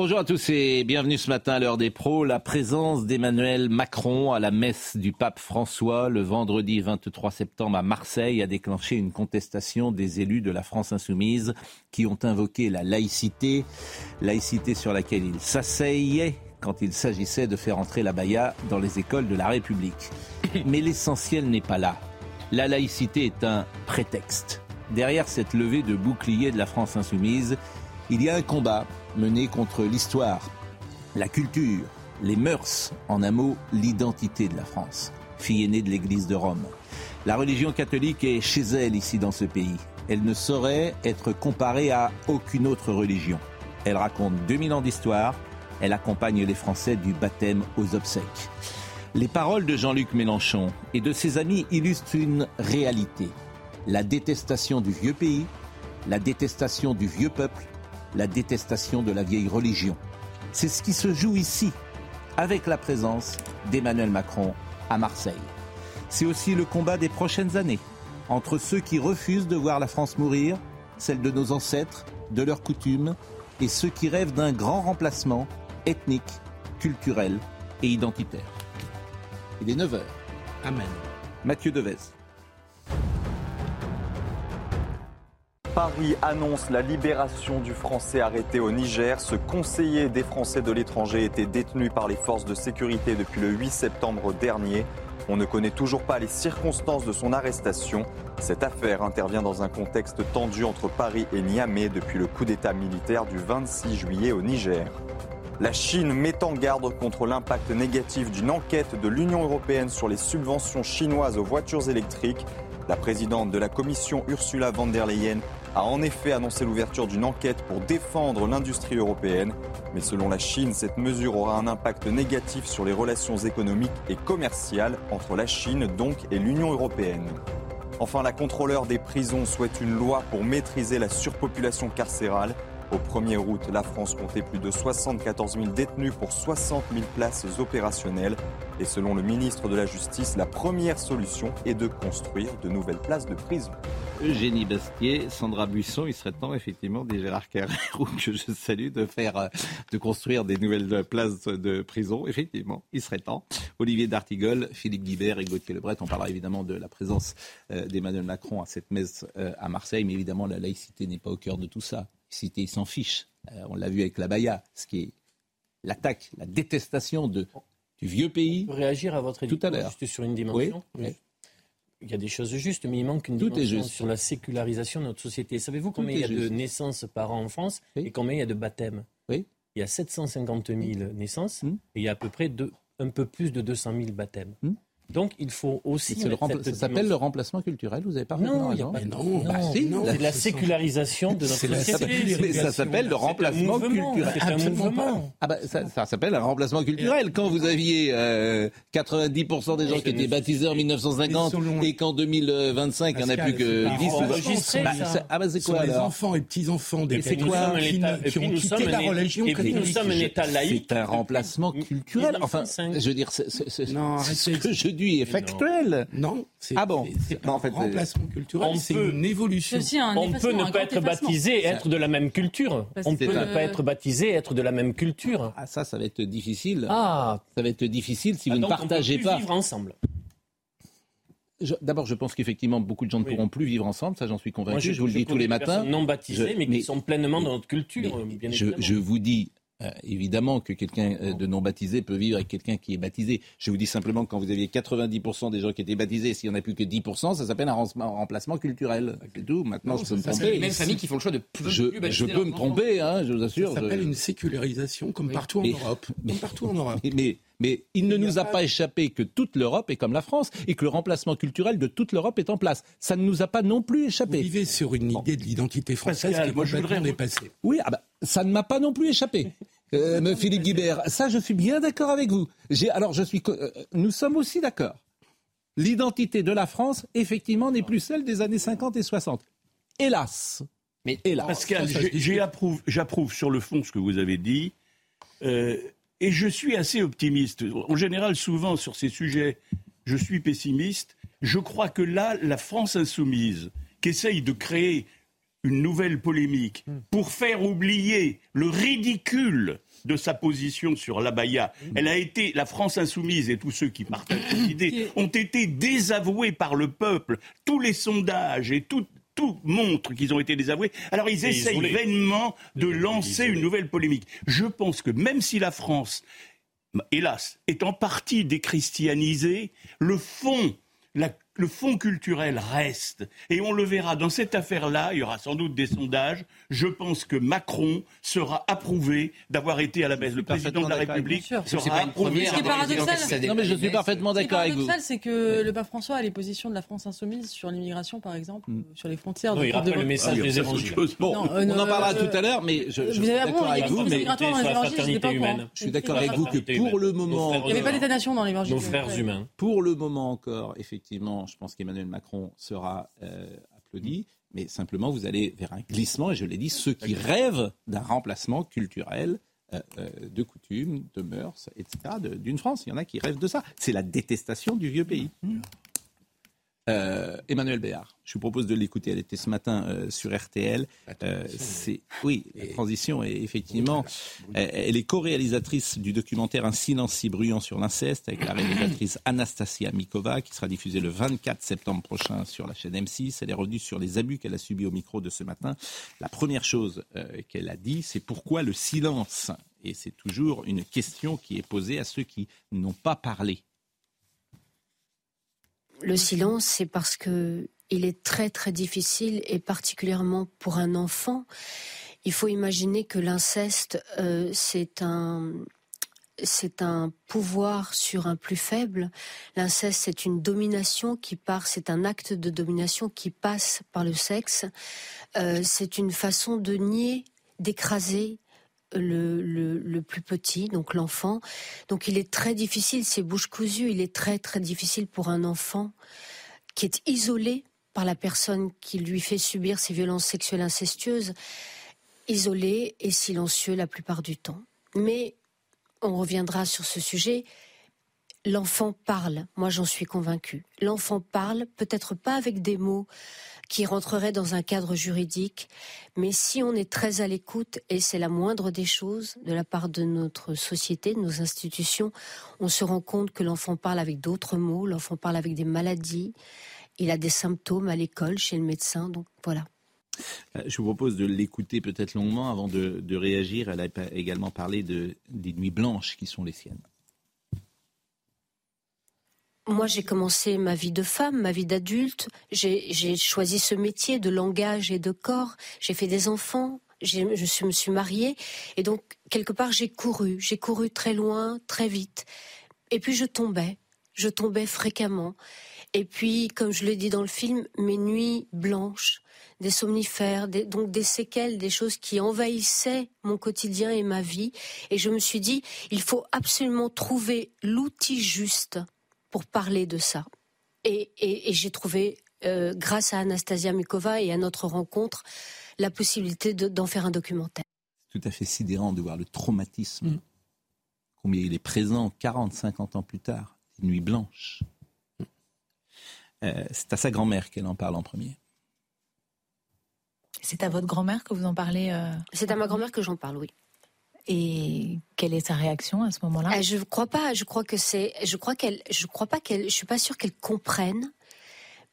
Bonjour à tous et bienvenue ce matin à l'heure des pros. La présence d'Emmanuel Macron à la messe du pape François le vendredi 23 septembre à Marseille a déclenché une contestation des élus de la France insoumise qui ont invoqué la laïcité, laïcité sur laquelle ils s'asseyaient quand il s'agissait de faire entrer la baya dans les écoles de la République. Mais l'essentiel n'est pas là. La laïcité est un prétexte. Derrière cette levée de bouclier de la France insoumise, il y a un combat mené contre l'histoire, la culture, les mœurs, en un mot, l'identité de la France, fille aînée de l'Église de Rome. La religion catholique est chez elle ici dans ce pays. Elle ne saurait être comparée à aucune autre religion. Elle raconte 2000 ans d'histoire, elle accompagne les Français du baptême aux obsèques. Les paroles de Jean-Luc Mélenchon et de ses amis illustrent une réalité. La détestation du vieux pays, la détestation du vieux peuple, la détestation de la vieille religion. C'est ce qui se joue ici, avec la présence d'Emmanuel Macron à Marseille. C'est aussi le combat des prochaines années entre ceux qui refusent de voir la France mourir, celle de nos ancêtres, de leurs coutumes, et ceux qui rêvent d'un grand remplacement ethnique, culturel et identitaire. Il est 9h. Amen. Mathieu Devez. Paris annonce la libération du Français arrêté au Niger. Ce conseiller des Français de l'étranger était détenu par les forces de sécurité depuis le 8 septembre dernier. On ne connaît toujours pas les circonstances de son arrestation. Cette affaire intervient dans un contexte tendu entre Paris et Niamey depuis le coup d'État militaire du 26 juillet au Niger. La Chine met en garde contre l'impact négatif d'une enquête de l'Union européenne sur les subventions chinoises aux voitures électriques. La présidente de la Commission, Ursula von der Leyen, a en effet annoncé l'ouverture d'une enquête pour défendre l'industrie européenne. Mais selon la Chine, cette mesure aura un impact négatif sur les relations économiques et commerciales entre la Chine donc et l'Union européenne. Enfin, la contrôleur des prisons souhaite une loi pour maîtriser la surpopulation carcérale. Au 1er août, la France comptait plus de 74 000 détenus pour 60 000 places opérationnelles. Et selon le ministre de la Justice, la première solution est de construire de nouvelles places de prison. Eugénie Bastier, Sandra Buisson, il serait temps effectivement des Gérard Carrère que je salue de faire, euh, de construire des nouvelles places de prison. Effectivement, il serait temps. Olivier D'Artigol, Philippe Guibert et Gauthier Lebret. On parlera évidemment de la présence euh, d'Emmanuel Macron à cette messe euh, à Marseille, mais évidemment la laïcité n'est pas au cœur de tout ça. Cité, il s'en fiche. on l'a vu avec la Baïa, ce qui est l'attaque, la détestation de, du vieux pays. On peut réagir à votre Tout à l'heure. juste sur une dimension. Oui. Il y a des choses justes, mais il manque une Tout dimension sur la sécularisation de notre société. Savez-vous combien il y a de naissances par an en France Oui. et combien il y a de baptêmes? Oui. Il y a 750 000 naissances Hmm. et il y a à peu près deux- un peu plus de 200 000 baptêmes. Donc il faut aussi. Le cette ça s'appelle le remplacement culturel, vous avez pas Non, il n'y a pas de non, bah non, si, non, non, c'est de la sécularisation de notre société. ça s'appelle le C'est un remplacement mouvement, culturel. C'est un mouvement. Ah bah, ça, ça s'appelle un remplacement culturel. Quand vous aviez euh, 90% des gens qui étaient baptisés en 1950 selon- et qu'en 2025, il n'y en a plus que c'est pas 10 ou 20. enregistré, Bah, ça. ça- Ah bah c'est quoi les enfants et petits-enfants des quoi qui, ont nous quitté sommes la un- religion et puis nous sommes un État laïque. C'est un remplacement culturel. Enfin, 1905. je veux dire, c'est- ce que je dis est factuel. Non, c'est Ah bon en fait, un remplacement culturel, on c'est peut- une évolution. Un On peut ne pas être baptisé et être de la même culture. Parce On peut ne pas être baptisé et être de la même culture. Ah ça, ça va être difficile. Ah, Ça va être difficile si vous Ah, ne donc on peut partagez plus pas. vivre ensemble. D'abord, je pense qu'effectivement, beaucoup de gens ne Oui. pourront plus vivre ensemble. Ça, j'en suis convaincu. Moi, je, vous le dis tous les matins. Non baptisées, Je- mais, mais- qui sont pleinement dans notre culture, Mais bien je vous dis euh, évidemment que quelqu'un euh, de non baptisé peut vivre avec quelqu'un qui est baptisé. Je vous dis simplement que quand vous aviez 90% des gens qui étaient baptisés, s'il n'y en a plus que 10%, ça s'appelle un rem- un remplacement culturel. C'est tout. Maintenant, Non, je peux me tromper. les mêmes familles qui font le choix de plus, Je, plus je peux me tromper, hein, je vous assure. Ça s'appelle je- une sécularisation, comme Oui. partout en Mais- Europe. mais- Comme partout en Europe. Mais, mais, Mais il ne Il n'y a nous a pas- échappé que toute l'Europe est comme la France et que le remplacement culturel de toute l'Europe est en place. Ça ne nous a pas non plus Vous échappé. vivez sur une idée de l'identité française Pascal, qui est moi, je complètement voudrais- dépassée. Oui, ah bah, ça ne m'a pas non plus échappé. Euh, Philippe Guibert, ça je suis bien d'accord avec vous. Alors je suis, co- euh, nous sommes aussi d'accord. L'identité de la France, effectivement, n'est plus celle des années 50 et 60. Hélas. Mais- hélas. Pascal, j'approuve sur le fond ce que vous avez dit. euh, et je suis assez optimiste. En général, souvent sur ces sujets, je suis pessimiste. Je crois que là, la France insoumise, qui essaye de créer une nouvelle polémique pour faire oublier le ridicule de sa position sur l'abaya. Elle a été, la France insoumise et tous ceux qui partagent cette idée ont été désavoués par le peuple. Tous les sondages et tout, tout montre qu'ils ont été désavoués. Alors ils Et essayent vainement de Isolés. lancer une nouvelle polémique. Je pense que même si la France, hélas, est en partie déchristianisée, le fond, la- le fond culturel reste. Et on le verra dans cette affaire-là, il y aura sans doute des sondages. Je pense que Macron sera approuvé d'avoir été à la messe. Le président de la République sera C'est pas une approuvé. première. Ce qui est paradoxal, Non mais je suis parfaitement Ce qui est d'accord avec vous. paradoxal, c'est que le pape François a les positions de la France insoumise sur l'immigration, par exemple, Mm. sur les frontières. Non, de il rappelle le message Ah, des évangiles. Bon, Non, euh, on en parlera euh, tout à l'heure, mais je, je suis d'accord avec vous. Mais je suis d'accord avec vous que pour le moment, Il n'y avait pas d'État-nation dans l'évangile. Nos frères humains. Pour le moment encore, effectivement, je pense qu'Emmanuel Macron sera euh, applaudi, mais simplement vous allez vers un glissement, et je l'ai dit, ceux qui rêvent d'un remplacement culturel euh, euh, de coutumes, de mœurs, etc., d'une France. Il y en a qui rêvent de ça. C'est la détestation du vieux pays. Euh, Emmanuel Béard, je vous propose de l'écouter. Elle était ce matin euh, sur RTL. Euh, c'est oui, la transition est effectivement. Elle, elle est co-réalisatrice du documentaire Un silence si bruyant sur l'inceste avec la réalisatrice Anastasia Mikova qui sera diffusée le 24 septembre prochain sur la chaîne M6. Elle est revenue sur les abus qu'elle a subis au micro de ce matin. La première chose euh, qu'elle a dit, c'est pourquoi le silence? Et c'est toujours une question qui est posée à ceux qui n'ont pas parlé. Le silence, c'est parce que il est très très difficile et particulièrement pour un enfant. Il faut imaginer que l'inceste, euh, c'est un c'est un pouvoir sur un plus faible. L'inceste, c'est une domination qui part, c'est un acte de domination qui passe par le sexe. Euh, c'est une façon de nier, d'écraser le, le, plus petit, donc l'enfant. Donc il est très difficile, c'est bouche cousue, il est très très difficile pour un enfant qui est isolé par la personne qui lui fait subir ces violences sexuelles incestueuses, isolé et silencieux la plupart du temps. Mais on reviendra sur ce sujet. L'enfant parle, moi j'en suis convaincue. L'enfant parle, peut-être pas avec des mots qui rentreraient dans un cadre juridique, mais si on est très à l'écoute, et c'est la moindre des choses de la part de notre société, de nos institutions, on se rend compte que l'enfant parle avec d'autres mots, l'enfant parle avec des maladies, il a des symptômes à l'école, chez le médecin, donc voilà. Euh, Je vous propose de l'écouter peut-être longuement avant de, réagir. Elle a également parlé de, des nuits blanches qui sont les siennes. Moi, j'ai commencé ma vie de femme, ma vie d'adulte. J'ai choisi ce métier de langage et de corps. J'ai fait des enfants. Je suis- me suis mariée. Et donc, quelque part, j'ai couru. J'ai couru très loin, très vite. Et puis, je tombais. Je tombais fréquemment. Et puis, comme je le dis dans le film, mes nuits blanches, des somnifères, des- donc des séquelles, des choses qui envahissaient mon quotidien et ma vie. Et je me suis dit, il faut absolument trouver l'outil juste pour parler de ça. Et, et- et j'ai trouvé, euh, grâce à Anastasia Mikova et à notre rencontre, la possibilité de- d'en faire un documentaire. C'est tout à fait sidérant de voir le traumatisme. Mm. Combien il est présent 40, 50 ans plus tard. Les nuits blanches. Euh, c'est à sa grand-mère qu'elle en parle en premier. C'est à votre grand-mère que vous en parlez euh, C'est à ma grand-mère que j'en parle, oui. Et quelle est sa réaction à ce moment-là? Euh, je crois pas. Je crois que c'est. Je crois qu'elle. Je crois pas qu'elle. Je suis pas sûre qu'elle comprenne,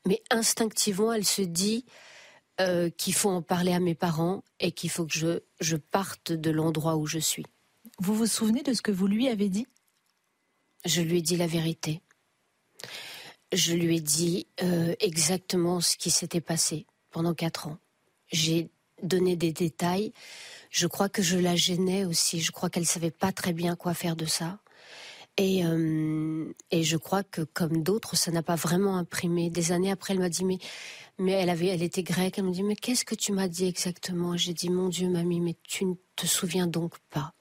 mais instinctivement, elle se dit euh, qu'il faut en parler à mes parents et qu'il faut que je je parte de l'endroit où je suis. Vous vous souvenez de ce que vous lui avez dit? Je lui ai dit la vérité. Je lui ai dit euh, exactement ce qui s'était passé pendant quatre ans. J'ai donné des détails. Je crois que je la gênais aussi. Je crois qu'elle savait pas très bien quoi faire de ça. Et, euh, et je crois que comme d'autres, ça n'a pas vraiment imprimé. Des années après, elle m'a dit mais mais elle avait, elle était grecque. Elle me dit mais qu'est-ce que tu m'as dit exactement? J'ai dit mon Dieu, mamie, mais tu ne te souviens donc pas.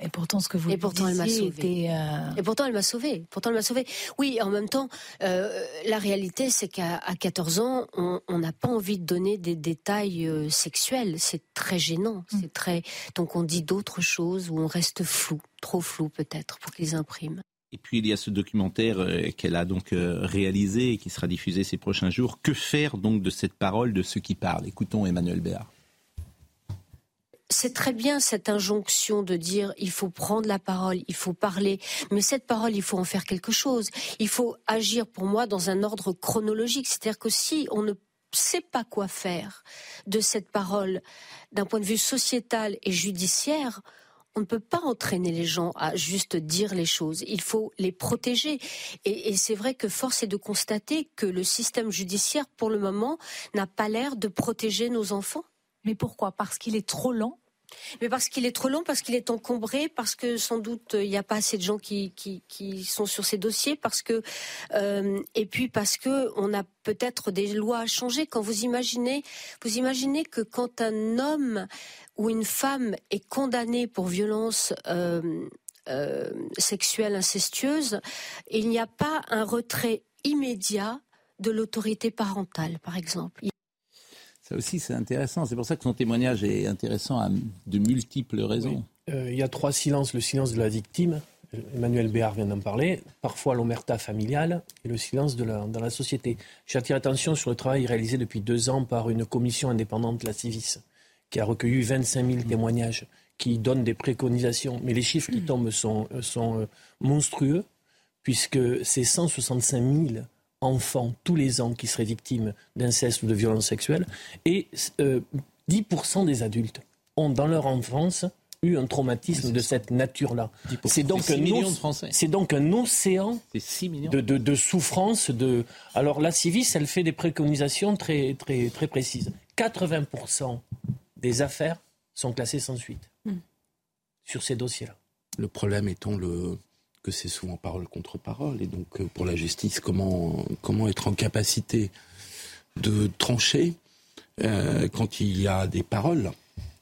Et pourtant, ce que vous Et pourtant, elle m'a disiez sauvée. était, euh, Et pourtant, elle m'a sauvée. Pourtant, elle m'a sauvée. Oui, en même temps, euh, la réalité, c'est qu'à à 14 ans, on n'a pas envie de donner des détails euh, sexuels. C'est très gênant. Mm. C'est très. Donc, on dit d'autres choses ou on reste flou, trop flou peut-être, pour qu'ils impriment. Et puis il y a ce documentaire qu'elle a donc réalisé et qui sera diffusé ces prochains jours. Que faire donc de cette parole de ceux qui parlent? Écoutons Emmanuel Béard. C'est très bien cette injonction de dire il faut prendre la parole, il faut parler, mais cette parole, il faut en faire quelque chose. Il faut agir pour moi dans un ordre chronologique, c'est-à-dire que si on ne sait pas quoi faire de cette parole d'un point de vue sociétal et judiciaire, on ne peut pas entraîner les gens à juste dire les choses. Il faut les protéger. Et, et c'est vrai que force est de constater que le système judiciaire, pour le moment, n'a pas l'air de protéger nos enfants. Mais pourquoi? Parce qu'il est trop lent Mais parce qu'il est trop long, parce qu'il est encombré, parce que sans doute euh, il n'y a pas assez de gens qui, sont sur ces dossiers, parce que euh, et puis parce que on a peut-être des lois à changer. Quand vous imaginez, vous imaginez que quand un homme ou une femme est condamné pour violence euh, sexuelle incestueuse, il n'y a pas un retrait immédiat de l'autorité parentale, par exemple. Aussi c'est intéressant. C'est pour ça que son témoignage est intéressant à de multiples raisons. Euh, il y a trois silences. Le silence de la victime, Emmanuel Béard vient d'en parler, parfois l'omerta familiale et le silence de la, dans la société. J'attire l'attention sur le travail réalisé depuis deux ans par une commission indépendante, la Civis, qui a recueilli 25 000 témoignages, qui donne des préconisations. Mais les chiffres qui tombent sont, euh, sont euh, monstrueux, puisque c'est 165 000 enfants tous les ans qui seraient victimes d'inceste ou de violences sexuelles, et euh, 10% des adultes ont dans leur enfance eu un traumatisme de cette nature-là. C'est donc, C'est un six millions oc- de Français. c'est donc un océan C'est 6 millions. de, de, de souffrance. De... Alors la Civis, elle fait des préconisations très, très, très précises. 80% des affaires sont classées sans suite sur ces dossiers-là. Le problème étant le, que c'est souvent parole contre parole. Et donc, euh, pour la justice, comment, comment être en capacité de trancher euh, quand il y a des paroles?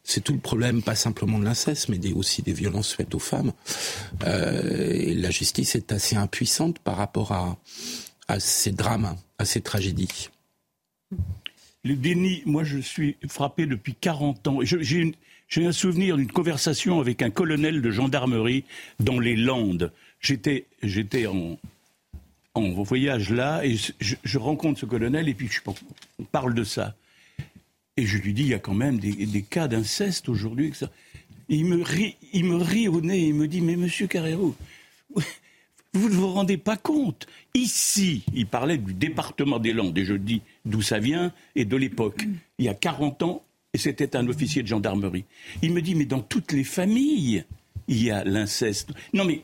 C'est tout le problème, pas simplement de l'inceste, mais aussi des violences faites aux femmes. Euh, la justice est assez impuissante par rapport à, à ces drames, à ces tragédies. Le déni, moi je suis frappé depuis 40 ans. J'ai un souvenir d'une conversation avec un colonel de gendarmerie dans les Landes. J'étais en, en voyage là et je, rencontre ce colonel et puis je, on parle de ça. Et je lui dis, il y a quand même des, des cas d'inceste aujourd'hui. Il me, rit, il me rit au nez et il me dit, mais monsieur Carrero, vous ne vous rendez pas compte. Ici, il parlait du département des Landes, et je dis d'où ça vient et de l'époque. Il y a 40 ans, et c'était un officier de gendarmerie. Il me dit, mais dans toutes les familles, il y a l'inceste. Non, mais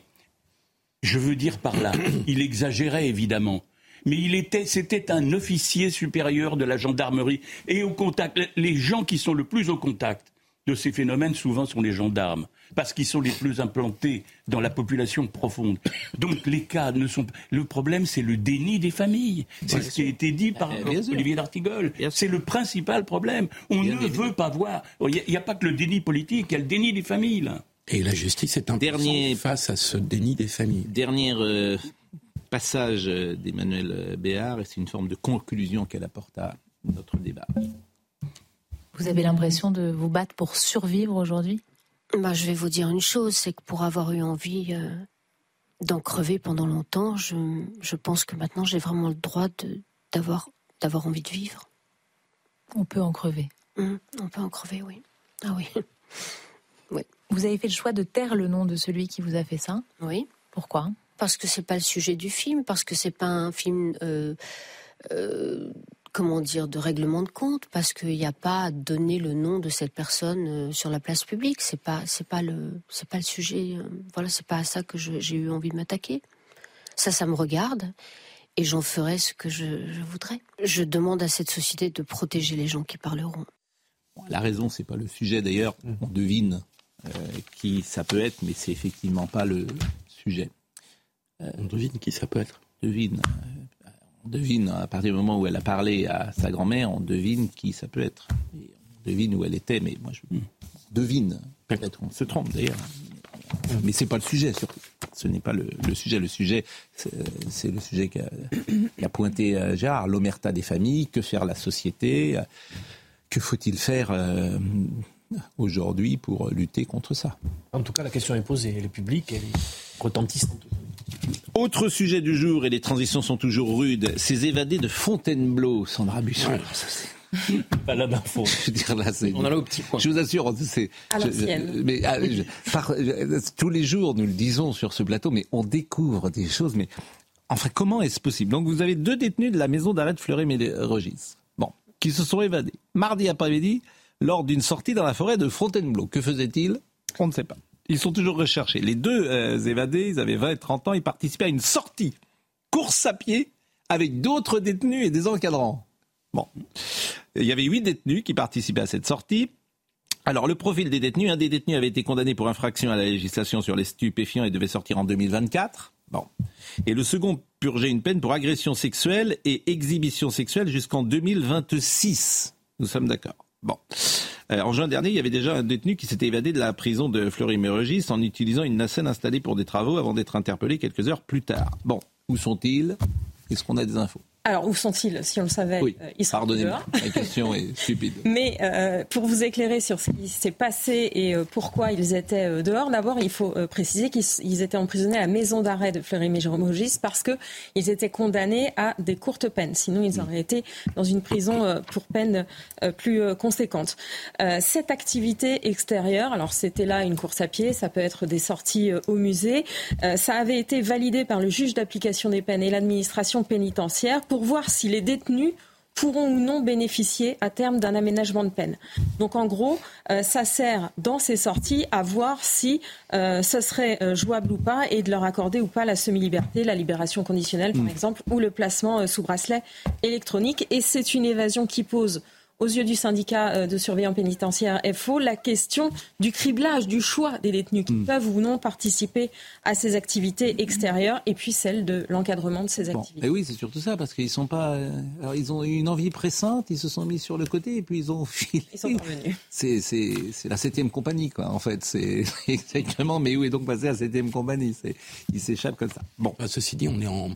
je veux dire par là, il exagérait évidemment. Mais il était, c'était un officier supérieur de la gendarmerie. Et au contact, les gens qui sont le plus au contact de ces phénomènes, souvent, sont les gendarmes. Parce qu'ils sont les plus implantés dans la population profonde. Donc les cas ne sont. Le problème, c'est le déni des familles. C'est ce qui a été dit par bien sûr. Olivier D'Artigol. C'est le principal problème. On Bien ne veut pas voir. Il n'y a, pas que le déni politique, il y a le déni des familles. Là. Et la justice est impuissante Dernier- face à ce déni des familles. Dernier euh, passage d'Emmanuel Béard, et c'est une forme de conclusion qu'elle apporte à notre débat. Vous avez l'impression de vous battre pour survivre aujourd'hui? Bah, je vais vous dire une chose, c'est que pour avoir eu envie euh, d'en crever pendant longtemps, je, je pense que maintenant j'ai vraiment le droit d'avoir envie de vivre. On peut en crever. Hum, on peut en crever, oui. Ah oui, Vous avez fait le choix de taire le nom de celui qui vous a fait ça. oui. Pourquoi Parce que c'est pas le sujet du film, parce que c'est pas un film, euh, euh, comment dire, de règlement de compte, parce qu'il n'y a pas à donner le nom de cette personne euh, sur la place publique. C'est pas, c'est pas le, c'est pas le sujet. euh, voilà, c'est pas à ça que je- j'ai eu envie de m'attaquer. Ça, ça me regarde. Et j'en ferai ce que je, je voudrais. Je demande à cette société de protéger les gens qui parleront. La raison, c'est pas le sujet d'ailleurs. On devine qui ça peut être, mais c'est effectivement pas le sujet. On devine qui ça peut être. Devine. Euh, On devine, à partir du moment où elle a parlé à sa grand-mère, on devine qui ça peut être. Et on devine où elle était, mais moi je on devine. Peut-être on se trompe d'ailleurs. Mais c'est pas le sujet surtout. Ce n'est pas le, le sujet. Le sujet, c'est le sujet qu'a pointé euh, Gérard, l'omerta des familles, que faire la société, euh, que faut-il faire euh, aujourd'hui pour lutter contre ça. En tout cas, la question est posée. Elle est publique, elle est retentissante. Autre sujet du jour, et les transitions sont toujours rudes, ces évadés de Fontainebleau, Sandra Busson. Pas là d'info. Je veux dire, là, c'est- On en a au petit point. Je vous assure, c'est. À je- l'ancienne. je- mais ah, je- par- je- tous les jours, nous le disons sur ce plateau, mais on découvre des choses. Mais enfin, comment est-ce possible? Donc, vous avez deux détenus de la maison d'arrêt de Fleury-Mérogis, bon, qui se sont évadés mardi après-midi lors d'une sortie dans la forêt de Fontainebleau. Que faisaient-ils On ne sait pas. Ils sont toujours recherchés. Les deux euh, évadés, ils avaient 20 et 30 ans, ils participaient à une sortie, course à pied, avec d'autres détenus et des encadrants. Bon. Il y avait huit détenus qui participaient à cette sortie. Alors, le profil des détenus, un des détenus avait été condamné pour infraction à la législation sur les stupéfiants et devait sortir en 2024. Bon. Et le second purgeait une peine pour agression sexuelle et exhibition sexuelle jusqu'en 2026. Nous sommes d'accord. Bon. Euh, en juin dernier, il y avait déjà un détenu qui s'était évadé de la prison de Fleury-Mérogis en utilisant une nacelle installée pour des travaux avant d'être interpellé quelques heures plus tard. Bon. Où sont-ils? Est-ce qu'on a des infos? Alors, où sont-ils Si on le savait, Oui. euh, ils seraient Pardonnez-moi. La question est stupide. Mais euh, pour vous éclairer sur ce qui s'est passé et euh, pourquoi ils étaient dehors, d'abord il faut euh, préciser qu'ils étaient emprisonnés à la maison d'arrêt de Fleury-Mérogis parce que ils étaient condamnés à des courtes peines. Sinon, ils auraient été dans une prison pour peine plus conséquente. Cette activité extérieure, alors c'était là une course à pied, ça peut être des sorties au musée, ça avait été validé par le juge d'application des peines et l'administration pénitentiaire pour voir si les détenus pourront ou non bénéficier à terme d'un aménagement de peine. Donc en gros, euh, ça sert dans ces sorties à voir si euh, ce serait euh, jouable ou pas et de leur accorder ou pas la semi-liberté, la libération conditionnelle par exemple, ou le placement sous bracelet électronique. Et c'est une évasion qui pose aux yeux du syndicat euh, de surveillants pénitentiaires FO, la question du criblage, du choix des détenus qui peuvent ou non participer à ces activités extérieures, et puis celle de l'encadrement de ces Bon, activités. mais oui, c'est surtout ça, parce qu'ils sont pas. euh, alors, ils ont eu une envie pressante, ils se sont mis sur le côté et puis ils ont filé. Ils sont. C'est, c'est, c'est la septième compagnie, quoi. En fait, c'est exactement. Mais où est donc passé la septième compagnie? C'est, ils s'échappent comme ça. Bon, Enfin, ceci dit, on, est en,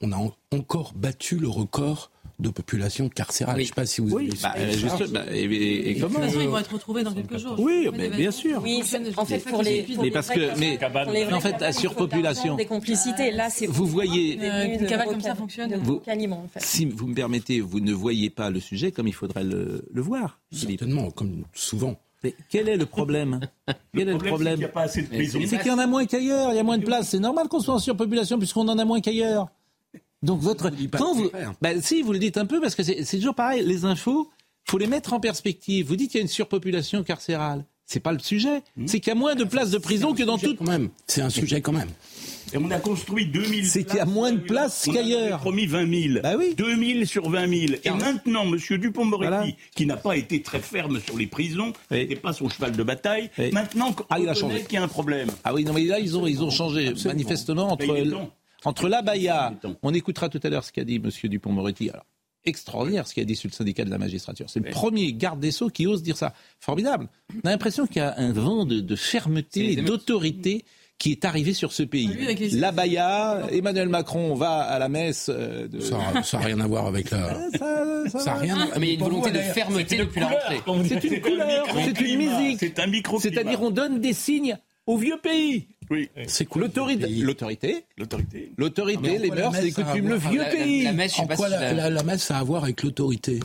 on a en- encore battu le record de population carcérale. Oui. Je ne sais pas si vous oui, avez bah, euh, juste, bah, et, et- et De comment toute façon, euh, ils vont être retrouvés dans quelques jours. Oui, mais bien sûr. Oui, en fait, pour les, pour Mais parce que- en fait, faut surpopulation- Des complicités. Là, c'est Vous voyez- Euh, de cabales comme ça Vous- aliment, en fait. Si vous me permettez, vous ne voyez pas le sujet comme il faudrait le, le voir. Certainement, comme souvent. Mais quel est le problème? Quel est le c'est qu'il problème n'y a pas assez de prisons. C'est qu'il y en a moins qu'ailleurs, il y a moins de place. C'est normal qu'on soit en surpopulation puisqu'on en a moins qu'ailleurs. Donc votre pas quand vous, ben, si vous le dites un peu parce que c'est toujours pareil. Les infos, faut les mettre en perspective. Vous dites qu'il y a une surpopulation carcérale. C'est pas le sujet. C'est qu'il y a moins de places de prison que dans même. C'est un sujet quand même. Et on a construit 2000 C'est qu'il y a moins de places On avait qu'ailleurs. promis 20 000. Bah oui. 2000 sur 20 000. Et maintenant, M. Dupont-Moretti, Voilà. qui n'a pas été très ferme sur les prisons, Oui. n'était pas son cheval de bataille, Oui. maintenant, Ah, il a on changé. qu'il y a un problème. Ah oui, non mais là ils ont ils ont changé manifestement entre Entre la Baïa. Il est temps. On écoutera tout à l'heure ce qu'a dit Monsieur Dupont-Moretti. Alors extraordinaire ce qu'a dit sur le syndicat de la magistrature. C'est le premier garde des sceaux qui ose dire ça. Formidable. On a l'impression qu'il y a un vent de, fermeté et d'autorité qui est arrivé sur ce pays. La Baïa, Emmanuel Macron va à la messe euh, de. Ça n'a rien à voir avec la. Ça- ça Ça va. rien. Ah, mais il y a une volonté de fermeté depuis la rentrée. C'est une un couleur, c'est une musique. C'est un micro C'est-à-dire on donne des signes au vieux pays. Oui, C'est quoi L'autorité, l'autorité, l'autorité. l'autorité, les mœurs, les coutumes, le vieux pays. En quoi la messe a à voir avec l'autorité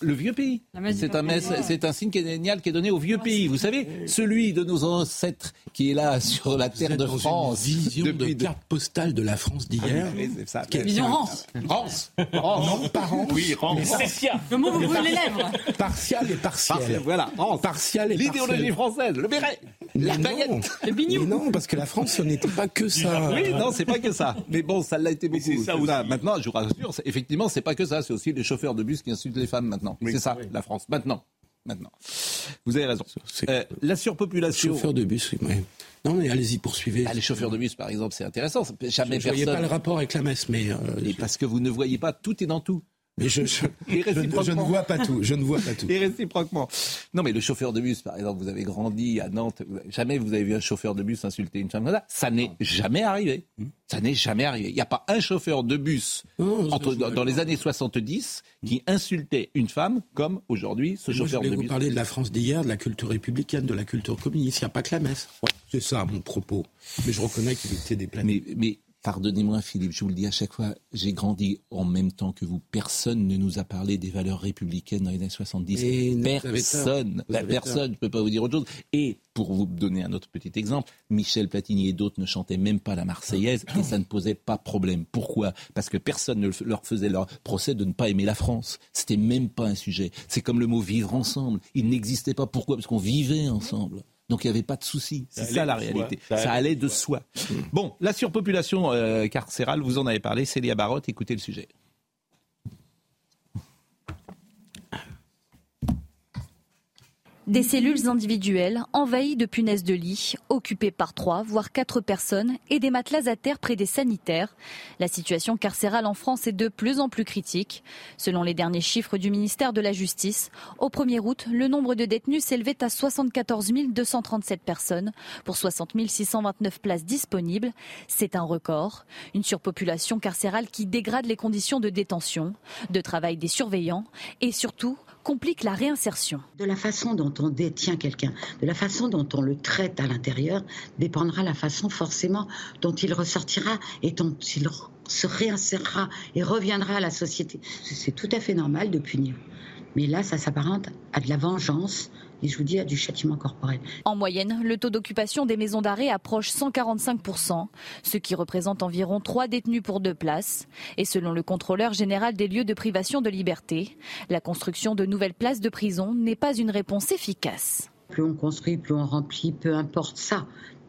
Le vieux pays. C'est un, c'est un signe génial qui est donné au vieux pays. Vous savez, celui de nos ancêtres qui est là sur la terre de France. une vision depuis de carte postale de la France d'hier. Oui, c'est ça. Quelle- Vision Rance. Rance. Rance. Non, pas Rance. Oui, rend. Le mot vous brûle les lèvres. Partial et partiel. Voilà. Rance. Partial et L'idéologie française, le béret, la Mais baguette. non. Mais non, parce que la France, ce n'était pas que ça. Oui, non, c'est pas que ça. Mais bon, ça l'a été beaucoup. c'est ça aussi. Maintenant, je vous rassure, effectivement, c'est pas que ça. C'est aussi les chauffeurs de bus qui insultent les femmes maintenant. Oui. c'est ça, la France. Maintenant. Maintenant. Vous avez raison. Euh, la surpopulation. Chauffeur de bus, oui. Non, mais allez-y, poursuivez. Ah, les chauffeurs de bus, par exemple, c'est intéressant. Jamais je ne voyais pas le rapport avec la messe, mais, euh, Et parce que vous ne voyez pas, tout est dans tout. Mais je, je, Et je- je ne vois pas tout. Je ne vois pas tout. Et réciproquement. Non, mais le chauffeur de bus, par exemple, vous avez grandi à Nantes, jamais vous avez vu un chauffeur de bus insulter une femme comme ça. Ça n'est jamais arrivé. Ça n'est jamais arrivé. Il n'y a pas un chauffeur de bus Non, entre, je- dans, dans les années 70 qui insultait une femme comme aujourd'hui ce Moi, je chauffeur voulais de vous bus. parler de la France d'hier, de la culture républicaine, de la culture communiste. Il n'y a pas que la messe. C'est ça mon propos. Mais je reconnais qu'il était déplacé. Mais, mais pardonnez-moi, Philippe, je vous le dis à chaque fois, j'ai grandi en même temps que vous. Personne ne nous a parlé des valeurs républicaines dans les années 70. Et personne. Avez Personne. Je ne peux pas vous dire autre chose. Et pour vous donner un autre petit exemple, Michel Platini et d'autres ne chantaient même pas la Marseillaise et ça ne posait pas problème. Pourquoi? Parce que personne ne leur faisait leur procès de ne pas aimer la France. C'était même pas un sujet. C'est comme le mot vivre ensemble. Il n'existait pas. Pourquoi? Parce qu'on vivait ensemble. Donc il n'y avait pas de souci. C'est Ça la réalité. Ça Ça, allait de soi. Bon, la surpopulation euh, carcérale, vous en avez parlé, Célia Barotte, écoutez le sujet. Des cellules individuelles envahies de punaises de lit, occupées par trois, voire quatre personnes, et des matelas à terre près des sanitaires. La situation carcérale en France est de plus en plus critique. Selon les derniers chiffres du ministère de la Justice, au 1er août, le nombre de détenus s'élevait à 74 237 personnes pour 60 629 places disponibles. C'est un record. Une surpopulation carcérale qui dégrade les conditions de détention, de travail des surveillants et surtout complique la réinsertion. De la façon dont on détient quelqu'un, de la façon dont on le traite à l'intérieur, dépendra la façon forcément dont il ressortira et dont il se réinsérera et reviendra à la société. C'est tout à fait normal de punir. Mais là, ça s'apparente à de la vengeance et je vous dis à du châtiment corporel. En moyenne, le taux d'occupation des maisons d'arrêt approche 145%, ce qui représente environ 3 détenus pour 2 places. Et selon le contrôleur général des lieux de privation de liberté, la construction de nouvelles places de prison n'est pas une réponse efficace. Plus on construit, plus on remplit, peu importe ça.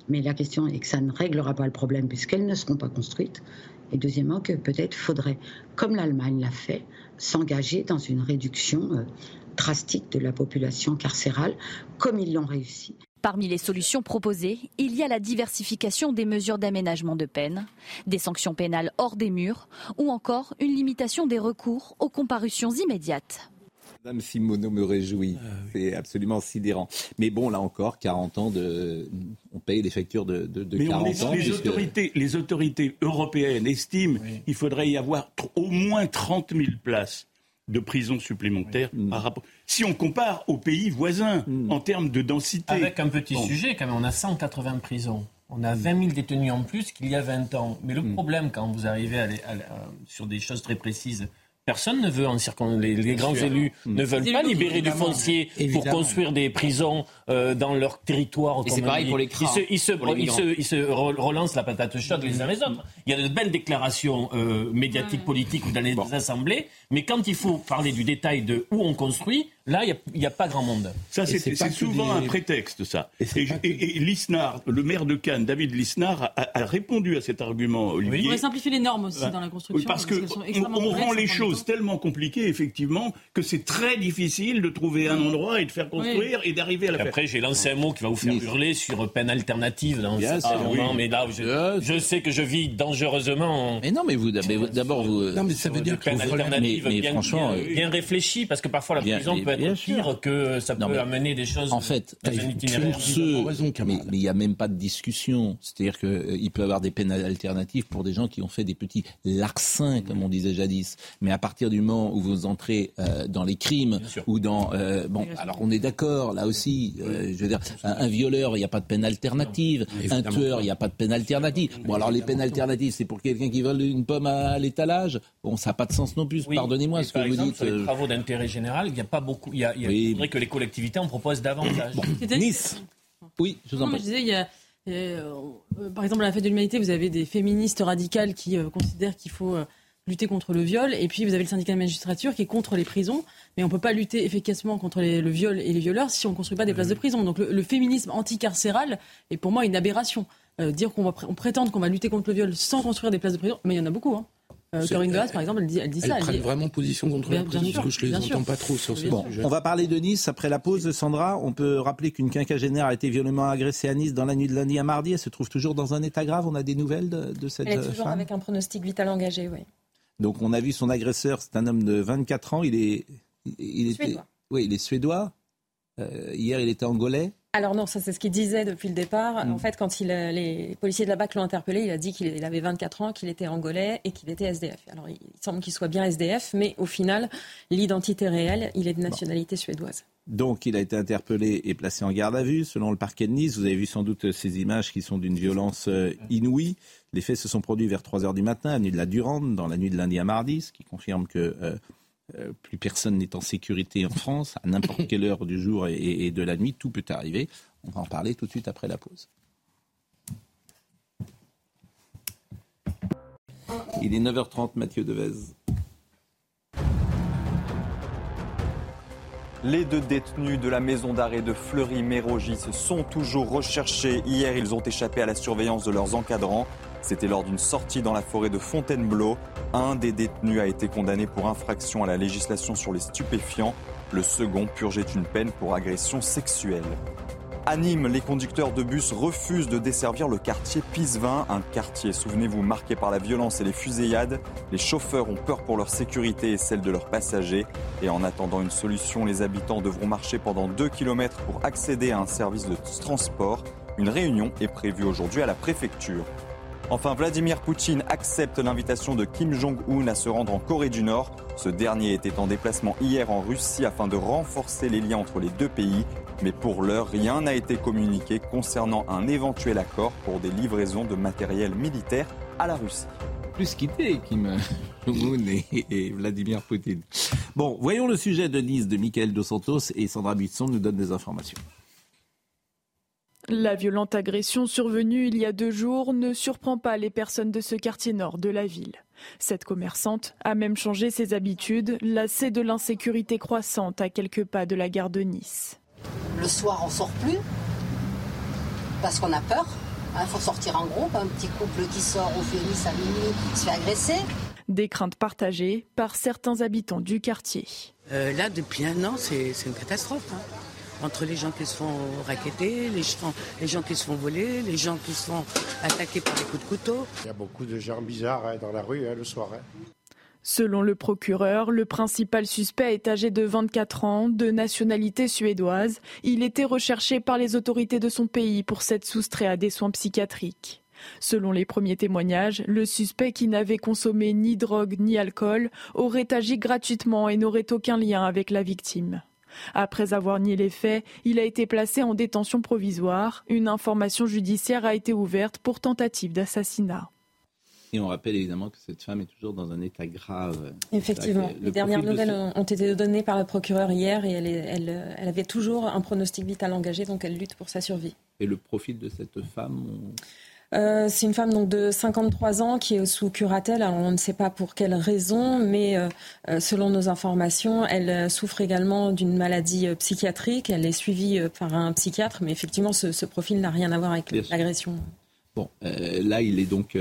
Mais la question est que ça ne réglera pas le problème puisqu'elles ne seront pas construites. Et deuxièmement, que peut-être faudrait, comme l'Allemagne l'a fait, s'engager dans une réduction euh, drastique de la population carcérale, comme ils l'ont réussi. Parmi les solutions proposées, il y a la diversification des mesures d'aménagement de peine, des sanctions pénales hors des murs ou encore une limitation des recours aux comparutions immédiates. Madame Simoneau me réjouit. C'est absolument sidérant. Mais bon, là encore, 40 ans de. On paye les factures de, de, de Mais on 40 est- ans. les, puisque- autorités, les autorités européennes estiment qu'il faudrait y avoir au moins 30 000 places de prisons supplémentaires Mm. par rapport. Si on compare aux pays voisins en termes de densité. Avec un petit Bon. sujet, quand même, on a 180 prisons. On a 20 000 détenus en plus qu'il y a 20 ans. Mais le problème, quand vous arrivez à les- à- à- sur des choses très précises, personne ne veut en circon... Les, les grands sûr. élus ne veulent pas libérer du évidemment. foncier pour construire des prisons euh, dans leur territoire. Et c'est pareil dit. pour les Ils se, ils se, ils ils relancent la patate chaude les uns les autres. Il y a de belles déclarations euh, médiatiques, politiques ou dans les assemblées, mais quand il faut parler du détail de où on construit, là, il n'y a, il y a pas grand monde. Ça, c'est que souvent des- un prétexte, ça. Et Et, que- Lisnard, le maire de Cannes, David Lisnard, a, a répondu à cet argument, On Olivier. pourrait simplifier les normes aussi dans la Oui, construction. parce que qu'elles sont on, on rend les choses tellement compliquées, effectivement, que c'est très difficile de trouver un endroit et de faire construire et d'arriver à la Et faire. Après, j'ai lancé un mot qui va vous faire hurler sur peine alternative un sûr, moment, oui. mais là, je, sais que je vis dangereusement. en- Mais non, mais vous, d'abord, vous. Non, mais ça veut dire que mais- mais bien, franchement, bien, euh, bien réfléchies, parce que parfois la prison peut être bien pire sûr. que ça Non, peut mais- amener des choses En fait, avez ceux, raison, mais il n'y a même pas de discussion. C'est-à-dire qu'il peut y avoir des peines alternatives pour des gens qui ont fait des petits larcins, comme on disait jadis. Mais à partir du moment où vous entrez euh, dans les crimes ou dans... euh, bon, alors on est d'accord, là aussi. euh, je veux dire, un, un violeur, il n'y a pas de peine alternative. Un tueur, il n'y a pas de peine alternative. Bon, alors les peines alternatives, c'est pour quelqu'un qui vole une pomme à, l'étalage? Bon, ça n'a pas de sens non plus. Oui. Pardonnez-moi ce que vous dites. Sur les euh, travaux d'intérêt général, il n'y a pas beaucoup. Il, y a, il y a- Oui. il faudrait que les collectivités en proposent davantage. C'est-à-dire- Nice. Oui, je vous en Non, je disais, il y a, euh, euh, par exemple, à la fête de l'humanité, vous avez des féministes radicales qui euh, considèrent qu'il faut euh, lutter contre le viol, et puis vous avez le syndicat de magistrature qui est contre les prisons, mais on ne peut pas lutter efficacement contre les- le viol et les violeurs si on ne construit pas des places de prison. Donc le, le féminisme anticarcéral est pour moi une aberration. Euh, dire qu'on va pr- on prétend qu'on va lutter contre le viol sans construire des places de prison, mais il y en a beaucoup. Hein. Euh, Corinne Glass, par exemple, elle dit, elle dit elles ça. Elle prennent dit... vraiment position contre Bien- la bien parce sûr, que je les bien entends sûr. pas trop sur ce Bon, sujet. on va parler de Nice après la pause. Sandra, on peut rappeler qu'une quinquagénaire a été violemment agressée à Nice dans la nuit de lundi à mardi. Elle se trouve toujours dans un état grave. On a des nouvelles de, de cette Elle est toujours femme avec un pronostic vital engagé, oui. Donc on a vu son agresseur, c'est un homme de 24 ans. Il est, il était, Suédois. oui, il est suédois. Euh, hier, il était angolais. Alors non, ça c'est ce qu'il disait depuis le départ. Mm. En fait, quand il, euh, les policiers de la BAC l'ont interpellé, il a dit qu'il il avait 24 ans, qu'il était angolais et qu'il était SDF. Alors il semble qu'il soit bien SDF, mais au final, l'identité réelle, il est de nationalité suédoise. Donc il a été interpellé et placé en garde à vue. Selon le parquet de Nice, vous avez vu sans doute ces images qui sont d'une violence euh, inouïe. Les faits se sont produits vers 3 heures du matin, la nuit de la Durande, dans la nuit de lundi à mardi, ce qui confirme que euh, euh, plus personne n'est en sécurité en France. À n'importe quelle heure du jour et, de la nuit, tout peut arriver. On va en parler tout de suite après la pause. Il est 9h30, Mathieu Devez. Les deux détenus de la maison d'arrêt de Fleury-Mérogis sont toujours recherchés. Hier, ils ont échappé à la surveillance de leurs encadrants. C'était lors d'une sortie dans la forêt de Fontainebleau. Un des détenus a été condamné pour infraction à la législation sur les stupéfiants. Le second purgeait une peine pour agression sexuelle. À Nîmes, les conducteurs de bus refusent de desservir le quartier Pisevin, un quartier, souvenez-vous, marqué par la violence et les fusillades. Les chauffeurs ont peur pour leur sécurité et celle de leurs passagers. Et en attendant une solution, les habitants devront marcher pendant 2 km pour accéder à un service de transport. Une réunion est prévue aujourd'hui à la préfecture. Enfin, Vladimir Poutine accepte l'invitation de Kim Jong-un à se rendre en Corée du Nord. Ce dernier était en déplacement hier en Russie afin de renforcer les liens entre les deux pays. Mais pour l'heure, rien n'a été communiqué concernant un éventuel accord pour des livraisons de matériel militaire à la Russie. plus quitté, Kim Jong-un et, et Vladimir Poutine. Bon, voyons le sujet de Nice de Michael Dos Santos et Sandra Buisson nous donne des informations. La violente agression survenue il y a deux jours ne surprend pas les personnes de ce quartier nord de la ville. Cette commerçante a même changé ses habitudes, lassée de l'insécurité croissante à quelques pas de la gare de Nice. Le soir, on sort plus parce qu'on a peur. Il faut sortir en groupe. Un petit couple qui sort au Phoenix à minuit se fait agresser. Des craintes partagées par certains habitants du quartier. Euh, là, depuis un an, c'est c'est une catastrophe. hein. Entre les gens qui se font raqueter, les gens, les gens qui se font voler, les gens qui se font attaquer par des coups de couteau. Il y a beaucoup de gens bizarres hein, dans la rue hein, le soir. hein. Selon le procureur, le principal suspect est âgé de 24 ans, de nationalité suédoise. Il était recherché par les autorités de son pays pour s'être soustrait à des soins psychiatriques. Selon les premiers témoignages, le suspect qui n'avait consommé ni drogue ni alcool aurait agi gratuitement et n'aurait aucun lien avec la victime. Après avoir nié les faits, il a été placé en détention provisoire. Une information judiciaire a été ouverte pour tentative d'assassinat. Et on rappelle évidemment que cette femme est toujours dans un état grave. Effectivement. Les dernières de nouvelles ont été données par le procureur hier et elle, est- elle, elle avait toujours un pronostic vital engagé, donc elle lutte pour sa survie. Et le profil de cette femme, on- Euh, c'est une femme donc de 53 ans qui est sous curatelle. Alors on ne sait pas pour quelle raison, mais euh, euh, selon nos informations, elle souffre également d'une maladie psychiatrique. Elle est suivie par un psychiatre, mais effectivement, ce, ce profil n'a rien à voir avec l'agression. bon, euh, là, il est donc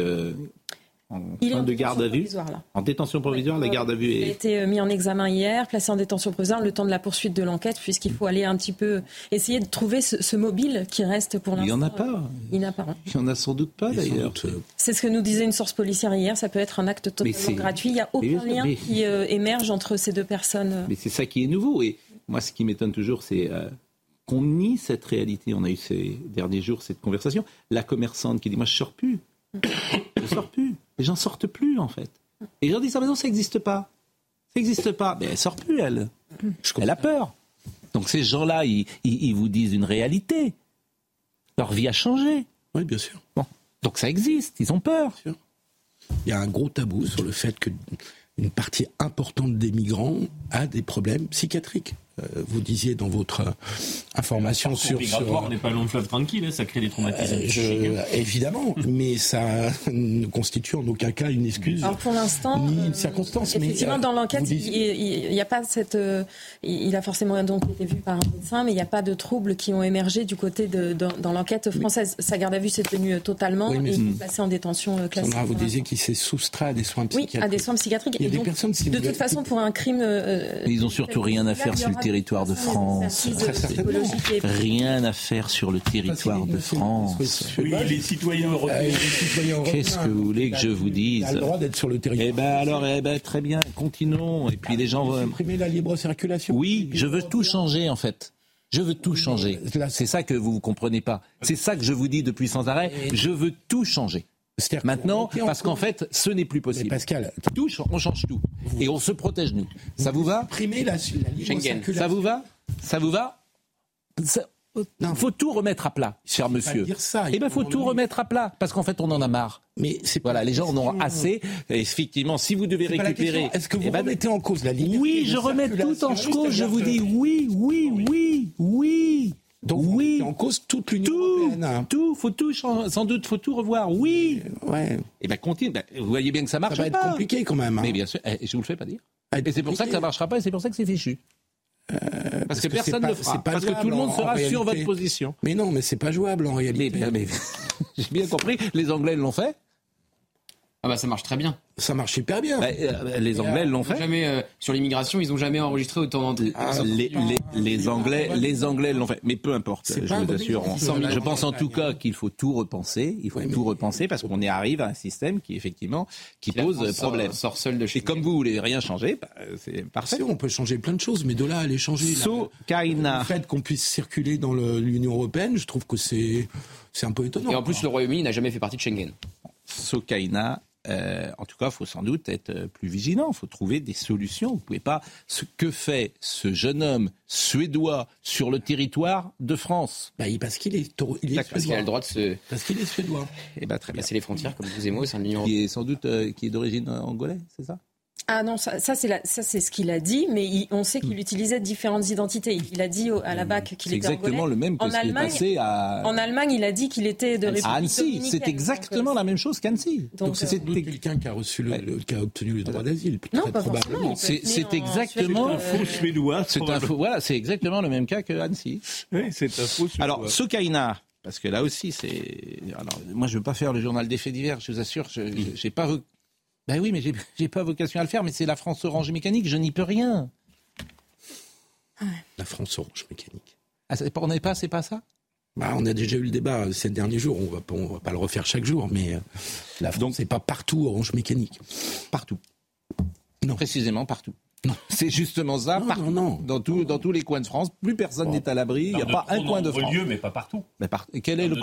en Il est fin en de garde à vue. provisoire, là. En détention provisoire, la garde à vue Il a est. été euh, mis en examen hier, placé en détention provisoire, le temps de la poursuite de l'enquête, puisqu'il faut aller un petit peu essayer de trouver ce, ce mobile qui reste pour Il l'instant. n'y en a pas. Il n'y en a pas. hein. Il n'y en a sans doute pas d'ailleurs. C'est ce que nous disait une source policière hier. Ça peut être un acte totalement gratuit. Il n'y a aucun lien mais- qui euh, émerge entre ces deux personnes. Mais c'est ça qui est nouveau. Et moi, ce qui m'étonne toujours, c'est euh, qu'on nie cette réalité. On a eu ces derniers jours cette conversation. La commerçante qui dit Moi, je sors plus. je sors plus. Les gens sortent plus, en fait. Et les gens disent Ah, mais non, ça n'existe pas. Ça n'existe pas. Mais elle sort plus, elle. Elle a peur. Donc ces gens-là, ils, ils- ils vous disent une réalité. Leur vie a changé. Oui, bien sûr. Bon. Donc ça existe. Ils ont peur. Il y a un gros tabou sur le fait que une partie importante des migrants a des problèmes psychiatriques. Euh, vous disiez dans votre euh, information sur. migratoire sur... n'est pas long fleuve tranquille, hein, ça crée des traumatismes. Euh, je, évidemment, mais ça ne constitue en aucun cas une excuse. Alors pour l'instant, ni une circonstance. Effectivement, mais, dans l'enquête, il n'y a pas cette. il a forcément donc été vu par un médecin, mais il n'y a pas de troubles qui ont émergé du côté de dans, l'enquête française. Sa garde à vue s'est tenue totalement et il est placé en détention classique. vous disiez qu'il s'est soustrait à des soins psychiatriques. Oui, à des soins psychiatriques. Il y a des personnes. de toute façon, pour un crime. ils ont surtout rien à faire sur le territoire de France. Rien à faire sur le territoire de France. Oui, les citoyens européens. Qu'est-ce que vous voulez que je vous dise le droit d'être sur le territoire. Eh ben alors, eh ben très bien, continuons. Et puis les gens vont supprimer la libre circulation. Oui, je veux tout changer en fait. Je veux tout changer. C'est ça que vous ne comprenez pas. C'est ça que je vous dis depuis sans arrêt. Je veux tout changer. Maintenant, parce qu'en fait, ce n'est plus possible. Pascal, tout, on change tout. Et on se protège, nous. Ça vous va Primer la, la Ça vous va Ça vous va il faut tout remettre à plat, cher monsieur. Dire ça, eh bien, faut tout remettre à plat, parce qu'en fait, on en a marre. Mais c'est voilà, les gens en ont assez. Et effectivement, si vous devez récupérer, est-ce que vous eh ben, remettez en cause la limite Oui, je remets tout en cause. Je vous dis oui, oui, oui, oui. Donc oui, en cause toute l'Union européenne. Tout, faut tout, sans doute, faut tout revoir. Oui. Ouais. Et eh ben continue. Ben, vous voyez bien que ça marche ça va pas. être compliqué quand même. Hein. Mais bien sûr, eh, je vous le fais pas dire. Et c'est pour ça que ça marchera pas. Et c'est pour ça que c'est fichu. Euh, parce, que, personne ne le fera. parce que tout le monde sera sur votre position. Mais non, mais c'est pas jouable en réalité. mais j'ai bien compris. Les Anglais l'ont fait. Ah bah ça marche très bien. Ça marche super bien. Bah, euh, les Anglais l'ont fait. Jamais euh, sur l'immigration, ils n'ont jamais enregistré autant d'entrées. Ah, les, les, Anglais, les Anglais l'ont fait. Mais peu importe. Je vous assure. je pense en tout cas qu'il faut tout repenser. Il faut tout repenser parce qu'on y arrive à un système qui effectivement qui pose problème. Sort, seul de chez. Et comme vous voulez rien changer, bah, c'est parfait. on peut changer plein de choses, mais de là à aller changer. So, Le fait qu'on puisse circuler dans l'Union européenne, je trouve que c'est c'est un peu étonnant. Et en plus, le Royaume-Uni n'a jamais fait partie de Schengen. Sokaina euh, en tout cas, il faut sans doute être euh, plus vigilant. Il faut trouver des solutions. Vous ne pouvez pas. Ce que fait ce jeune homme suédois sur le territoire de France? Bah, Parce qu'il est, il Parce qu'il a le droit de se. Parce qu'il est suédois. Et eh bah, ben, très bien. C'est les frontières, comme vous et moi, c'est l'Union Qui est sans doute euh, qui est d'origine angolaise, c'est ça? Ah non, ça, ça c'est ce qu'il a dit, mais on sait qu'il hmm. utilisait différentes identités. Il a dit à la BAC qu'il était exactement le même que en ce qui est passé à... En Allemagne, il a dit qu'il était de République À Annecy, c'est exactement la même chose qu'Annecy. Donc c'est quelqu'un qui a reçu le, qui a obtenu le droit d'asile. Non, pas probablement. C'est exactement... C'est un faux suédois. Voilà, c'est exactement le même cas que Annecy. Oui, c'est un faux suédois. Alors, Sokaina, parce que là aussi, c'est. Alors, moi, je ne veux pas faire le journal des faits divers, je vous assure, je n'ai pas ben oui, mais j'ai pas vocation à le faire, mais c'est la France Orange Mécanique, je n'y peux rien. La France Orange Mécanique. Ah, on n'est pas, c'est pas ça? Bah, on a déjà eu le débat euh, ces derniers jours, on va, va pas le refaire chaque jour, mais euh, la France, c'est pas partout Orange Mécanique. Partout. Non. Précisément partout. C'est justement ça. Non, non, Dans, dans tous les coins de France, plus personne n'est à l'abri. Il n'y a pas un coin de France. lieux, mais pas partout. Mais quel, est le,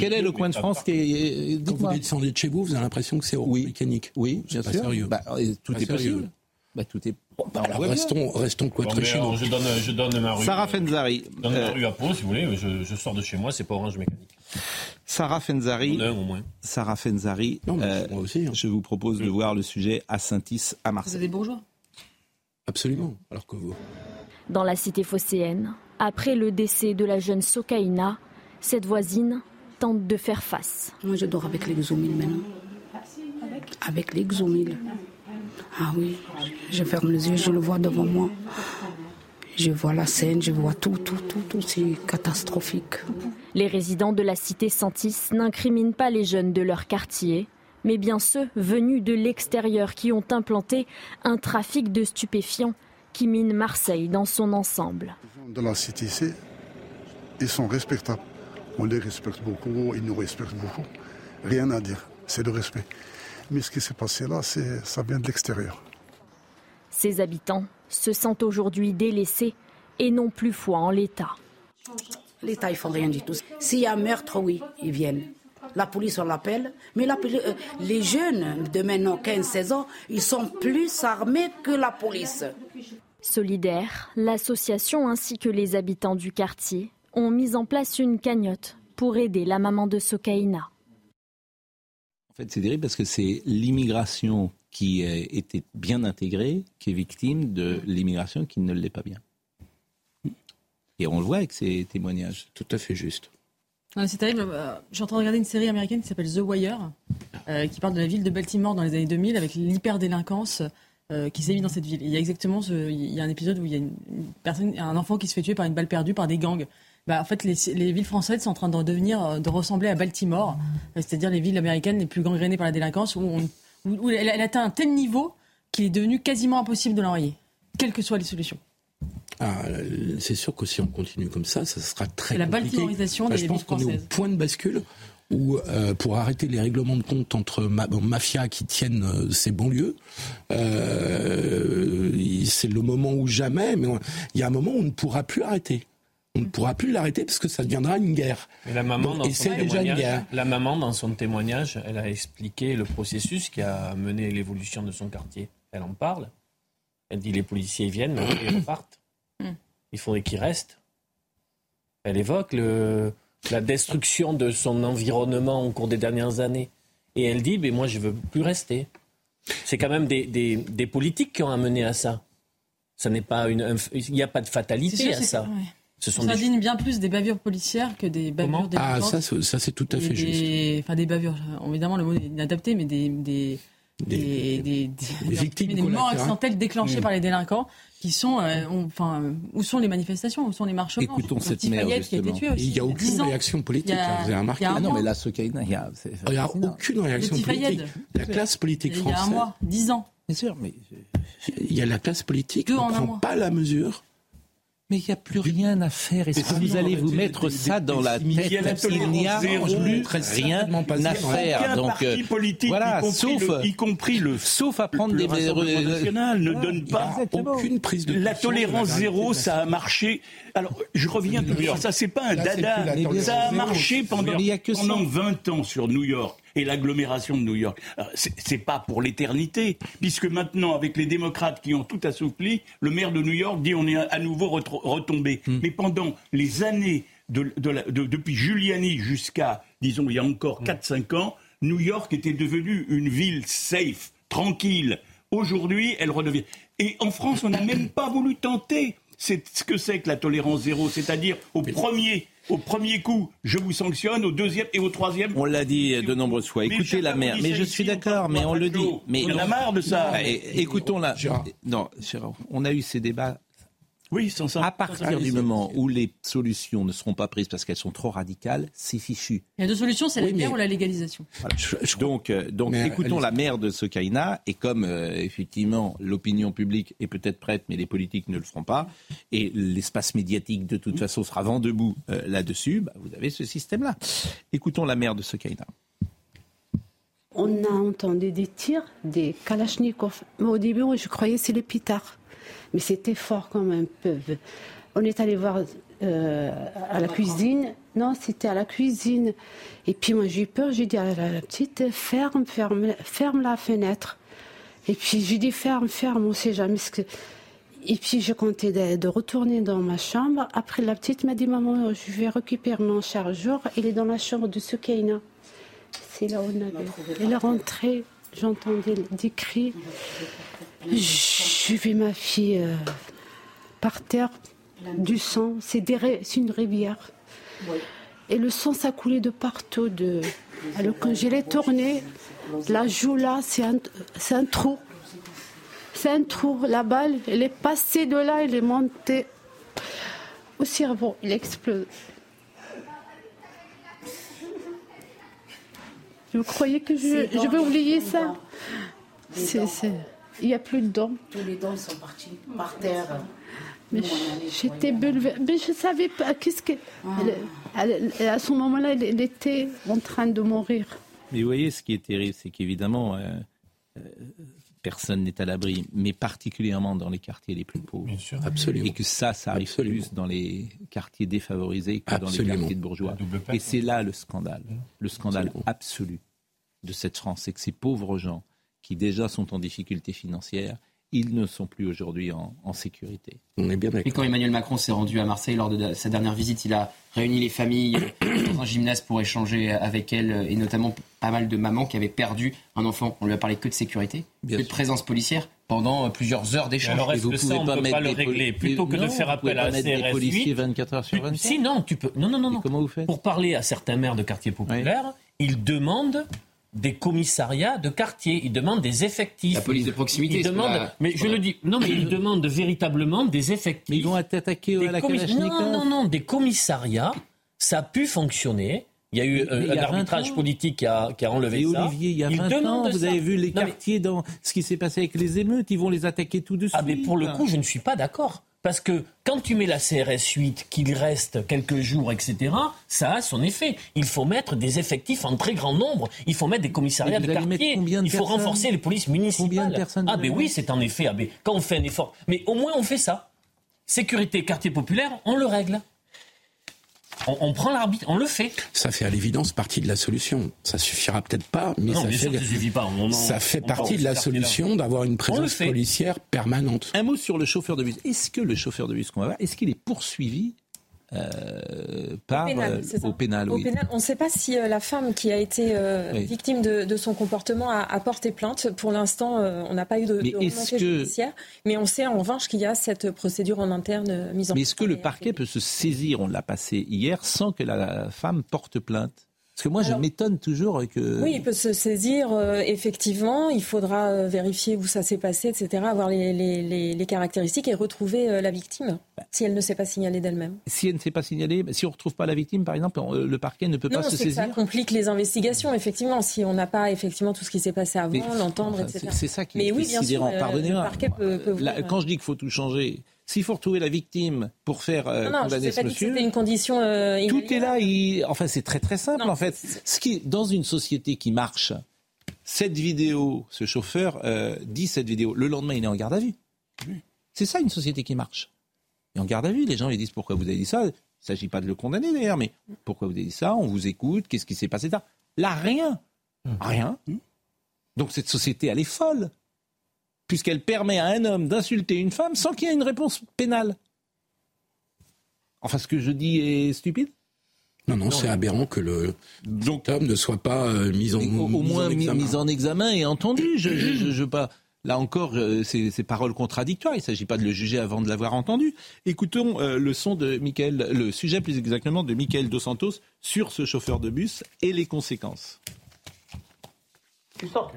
quel est le coin de France qui est. Quand vous descendez de chez vous, vous avez l'impression que c'est oui. mécanique. Oui, bien pas sûr. Sérieux. Bah, tout est possible. Bah, tout est. Bah, restons, restons cloîtrés chez nous. Je donne, je donne ma rue. Sarah Fenzari. Je donne ma euh, rue à Pau, si vous voulez. Je, je sors de chez moi, c'est pas Orange Mécanique. Sarah Fenzari. au moins. Sarah Fenzari. Non, euh, moi aussi, hein. Je vous propose de voir le sujet à Saint-Is, à Marseille. Vous avez des bourgeois? Absolument. Alors que vous. Dans la cité phocéenne, après le décès de la jeune Sokaina, cette voisine tente de faire face. Moi, je dors avec l'exomile maintenant. Avec l'exomile. Ah oui, je ferme les yeux, je le vois devant moi. Je vois la scène, je vois tout, tout, tout, tout, c'est catastrophique. Les résidents de la cité Santis n'incriminent pas les jeunes de leur quartier, mais bien ceux venus de l'extérieur qui ont implanté un trafic de stupéfiants qui mine Marseille dans son ensemble. Les gens de la ici, ils sont respectables. On les respecte beaucoup, ils nous respectent beaucoup. Rien à dire, c'est le respect. Mais ce qui s'est passé là, ça vient de l'extérieur. Ces habitants se sentent aujourd'hui délaissés et n'ont plus foi en l'État. L'État, ils font rien du tout. S'il y a meurtre, oui, ils viennent. La police, on l'appelle. Mais euh, les jeunes de maintenant 15-16 ans, ils sont plus armés que la police. Solidaire, l'association ainsi que les habitants du quartier ont mis en place une cagnotte pour aider la maman de Sokaina. En fait, c'est terrible parce que c'est l'immigration qui était bien intégrée qui est victime de l'immigration qui ne l'est pas bien. Et on le voit avec ces témoignages. Tout à fait juste. C'est terrible. Euh, je suis en train de regarder une série américaine qui s'appelle The Wire, euh, qui parle de la ville de Baltimore dans les années 2000 avec l'hyperdélinquance euh, qui sévit dans cette ville. il y a exactement il y a un épisode où il y a un enfant qui se fait tuer par une balle perdue par des gangs. Bah, en fait, les, les, villes françaises sont en train de devenir, de ressembler à Baltimore, c'est-à-dire les villes américaines les plus gangrénées par la délinquance, où, elle, elle, atteint un tel niveau qu'il est devenu quasiment impossible de l'enrayer, quelles que soient les solutions. Ah, c'est sûr que si on continue comme ça, ça sera très la compliqué. La baltimorisation des Je pense qu'on est au point de bascule où, euh, pour arrêter les règlements de compte entre ma mafias qui tiennent euh, ces banlieues, euh, c'est le moment où jamais, mais il y a un moment où on ne pourra plus arrêter. On ne pourra plus l'arrêter parce que ça deviendra une guerre. Mais la maman, Donc, dans son déjà une guerre. La maman, dans son témoignage, elle a expliqué le processus qui a mené l'évolution de son quartier. Elle en parle. Elle dit les policiers viennent, mais ils repartent. Il faudrait qu'ils restent. Elle évoque le, la destruction de son environnement au cours des dernières années. Et elle dit, mais moi, je veux plus rester. C'est quand même des, des, des, politiques qui ont amené à ça. Ça n'est pas une, il n'y a pas de fatalité sûr, à ça. Ouais. Ce sont ça des... bien plus des bavures policières que des bavures des Ah, ça, ça c'est tout à fait des, juste. Enfin, des bavures, évidemment, le mot est inadapté, mais des, des, des, des, des victimes des morts accidentelles déclenchées Mmh. par les délinquants qui sont, euh, on- enfin, où sont les manifestations, où sont les marches Écoutons cette petit mère, Fayette qui a été justement. tué aussi. Il n'y a y aucune 10 ans. réaction politique, y a- vous avez remarqué. y Ah non, mais la Socaïna, il y a. Il n'y a aucune réaction politique. La classe politique Il y a un française, mois, 10 ans. Bien sûr, mais. il y a la classe politique qui ne prend pas la mesure. Mais il n'y a plus rien à faire. Est-ce que vous allez vous mettre ça dans la tête Il n'y a plus rien à faire. Donc, euh, politique, voilà, y, compris sauf, le, y compris le, sauf à prendre des national, ne donne pas Aucune prise de la tolérance zéro, ça a marché. Alors, je reviens York. ça, c'est pas un Là, dada. Ça a marché pendant, Mais il y a que pendant ça. 20 ans sur New York et l'agglomération de New York. Alors, C'est pas pour l'éternité, puisque maintenant, avec les démocrates qui ont tout assoupli, le maire de New York dit on est à nouveau retombé. Hmm. Mais pendant les années de, de la- de- depuis Giuliani jusqu'à, disons, il y a encore Hmm. 4-5 ans, New York était devenue une ville safe, tranquille. Aujourd'hui, elle redevient. Et en France, on n'a même pas voulu tenter. C'est ce que c'est que la tolérance zéro, c'est-à-dire au premier, au premier coup, je vous sanctionne, au deuxième et au troisième. On l'a dit de nombreuses fois. Écoutez la mère. Mais je suis d'accord, mais on le dit. Mais On en a marre de ça. Et- Écoutons-la. Gérard. Non, Gérard, on a eu ces débats. Oui, sans ça. À partir du moment où les solutions ne seront pas prises parce qu'elles sont trop radicales, c'est fichu. Il y a deux solutions, c'est la Oui, guerre mais- ou la légalisation. Voilà. Je- je- Donc, euh, donc Mais, écoutons la mère de Sokaina, et comme euh, effectivement l'opinion publique est peut-être prête, mais les politiques ne le feront pas, et l'espace médiatique de toute façon sera vent debout euh, là-dessus, bah, vous avez ce système-là. Écoutons la mère de Sokaina. On a entendu des tirs, des kalachnikovs. Mais au début, je croyais que c'est les pitards. Mais c'était fort quand même. peu. On est allé voir euh, à la cuisine. Non, c'était à la cuisine. Et puis moi, j'ai eu peur. J'ai dit à la, la petite, ferme, ferme, ferme la fenêtre. Et puis j'ai dit, ferme, ferme, on sait jamais ce que... Et puis je comptais de, de retourner dans ma chambre. Après, la petite m'a dit, maman, je vais récupérer mon chargeur. Il est dans la chambre de Soukaina. C'est là où on avait. Elle est rentrée, j'entendais des cris. J'ai vu ma fille euh, par terre, du sang. C'est une rivière. Et le sang, ça coulait de partout. De... Alors quand je l'ai tournée, la joue là, c'est un, trou. C'est un trou. La balle, elle est passée de là, elle est montée au cerveau. Il explose. Je croyais que je, je vais oublier ça? C'est- Il n'y a plus de dents. Tous les dents sont partis par terre. Mais j'étais bouleversée. Mais je ne savais pas. Qu'est-ce que. Elle- elle- à ce moment-là, elle, était en train de mourir. Mais vous voyez, ce qui est terrible, c'est qu'évidemment, euh, euh, personne n'est à l'abri, mais particulièrement dans les quartiers les plus pauvres. Absolument. Et que ça, ça arrive Absolument. plus dans les quartiers défavorisés que dans les quartiers de bourgeois. Et c'est là le scandale, le scandale Absolument. absolu de cette France, c'est que ces pauvres gens qui déjà sont en difficulté financière, ils ne sont plus aujourd'hui en, en sécurité. On est bien Et quand Emmanuel Macron s'est rendu à Marseille lors de sa dernière visite, il a réuni les familles dans un gymnase pour échanger avec elles, et notamment pas mal de mamans qui avaient perdu un enfant. On lui a parlé que de sécurité, que de présence policière pendant plusieurs heures d'échange. Alors est-ce vous que ça, on pas ne peut mettre pas le régler Plutôt que Non, de faire pouvez appel pas à des CRS policiers 8, 24 heures sur Mais 24. Si, non, tu peux. Non, non, non. non. comment vous faites Pour parler à certains maires de quartiers populaires, ils demandent des commissariats de quartier, ils demandent des effectifs. La police de proximité, Ils c'est demandent, mais je le dis, non, mais ils demandent véritablement des effectifs. Mais ils vont attaquer Des à la commis- Non, non, non, des commissariats, ça a pu fonctionner. Il y a eu euh, il y a un 20 arbitrage ans. politique qui a, qui a enlevé Et ça. Olivier, il y a Ils 20 ans, vous ça. avez vu les Non, mais- quartiers dans ce qui s'est passé avec les émeutes, ils vont les attaquer tout de suite. Ah, mais pour le coup, je ne suis pas d'accord. Parce que quand tu mets la CRS 8, qu'il reste quelques jours, etc., ça a son effet. Il faut mettre des effectifs en très grand nombre. Il faut mettre des commissariats de quartier. de Il faut renforcer les polices municipales. Combien de personnes Ah, allez oui, c'est en effet. ah, mais quand on fait un effort. Mais au moins, on fait ça. Sécurité, quartier populaire, on le règle. On, on prend l'arbitre, on le fait. Ça fait à l'évidence partie de la solution. Ça suffira peut-être pas, mais Non, ça, fait, sûr que ça suffit pas. On en- ça fait on partie de la solution d'avoir une présence policière permanente. Un mot sur le chauffeur de bus. Est-ce que le chauffeur de bus qu'on va voir, est-ce qu'il est poursuivi euh, par, Au pénal, euh, au pénal, Au oui. pénal, on ne sait pas si euh, la femme qui a été Oui. victime de, de son comportement a, a porté plainte. Pour l'instant, on n'a pas eu de, Mais de est-ce remontée que- judiciaire. Mais on sait en revanche qu'il y a cette procédure en interne mise en Mais est-ce que le parquet peut se saisir, on l'a passé hier, sans que la femme porte plainte? Parce que moi, je m'étonne toujours que... Oui, il peut se saisir, euh, effectivement. Il faudra euh, vérifier où ça s'est passé, etc., avoir les, les- les- les caractéristiques et retrouver euh, la victime, si elle ne s'est pas signalée d'elle-même. Si elle ne s'est pas signalée, si on ne retrouve pas la victime, par exemple, on- le parquet ne peut Non, pas se que ça saisir complique les investigations, effectivement, si on n'a pas effectivement tout ce qui s'est passé avant, Mais, l'entendre, enfin, etc. c'est- ça qui Mais est oui, bien sûr, Pardonnez-moi. le parquet peut- peut quand je dis qu'il faut tout changer, s'il faut retrouver la victime pour faire euh, Non, condamner ce pas monsieur, c'était une condition euh, tout est là. il- Enfin, c'est très très simple en fait. Ce qui, dans une société qui marche, cette vidéo, ce chauffeur euh, dit cette vidéo. Le lendemain, il est en garde à vue. C'est ça une société qui marche. Et en garde à vue, les gens ils disent pourquoi vous avez dit ça? Il ne s'agit pas de le condamner d'ailleurs, mais pourquoi vous avez dit ça? On vous écoute. Qu'est-ce qui s'est passé? Là Là, rien, rien. Donc cette société, elle est folle, puisqu'elle permet à un homme d'insulter une femme sans qu'il y ait une réponse pénale. Enfin, ce que je dis est stupide? Non, non, c'est aberrant que le cet homme ne soit pas euh, mis en au, au mis moins en examen. mis en examen et entendu. Je, je, je- je pas. Là encore, euh, c'est c'est paroles contradictoires. Il ne s'agit pas de le juger avant de l'avoir entendu. Écoutons euh, le son de Michael, le sujet plus exactement de Michael Dos Santos sur ce chauffeur de bus et les conséquences. Tu sors.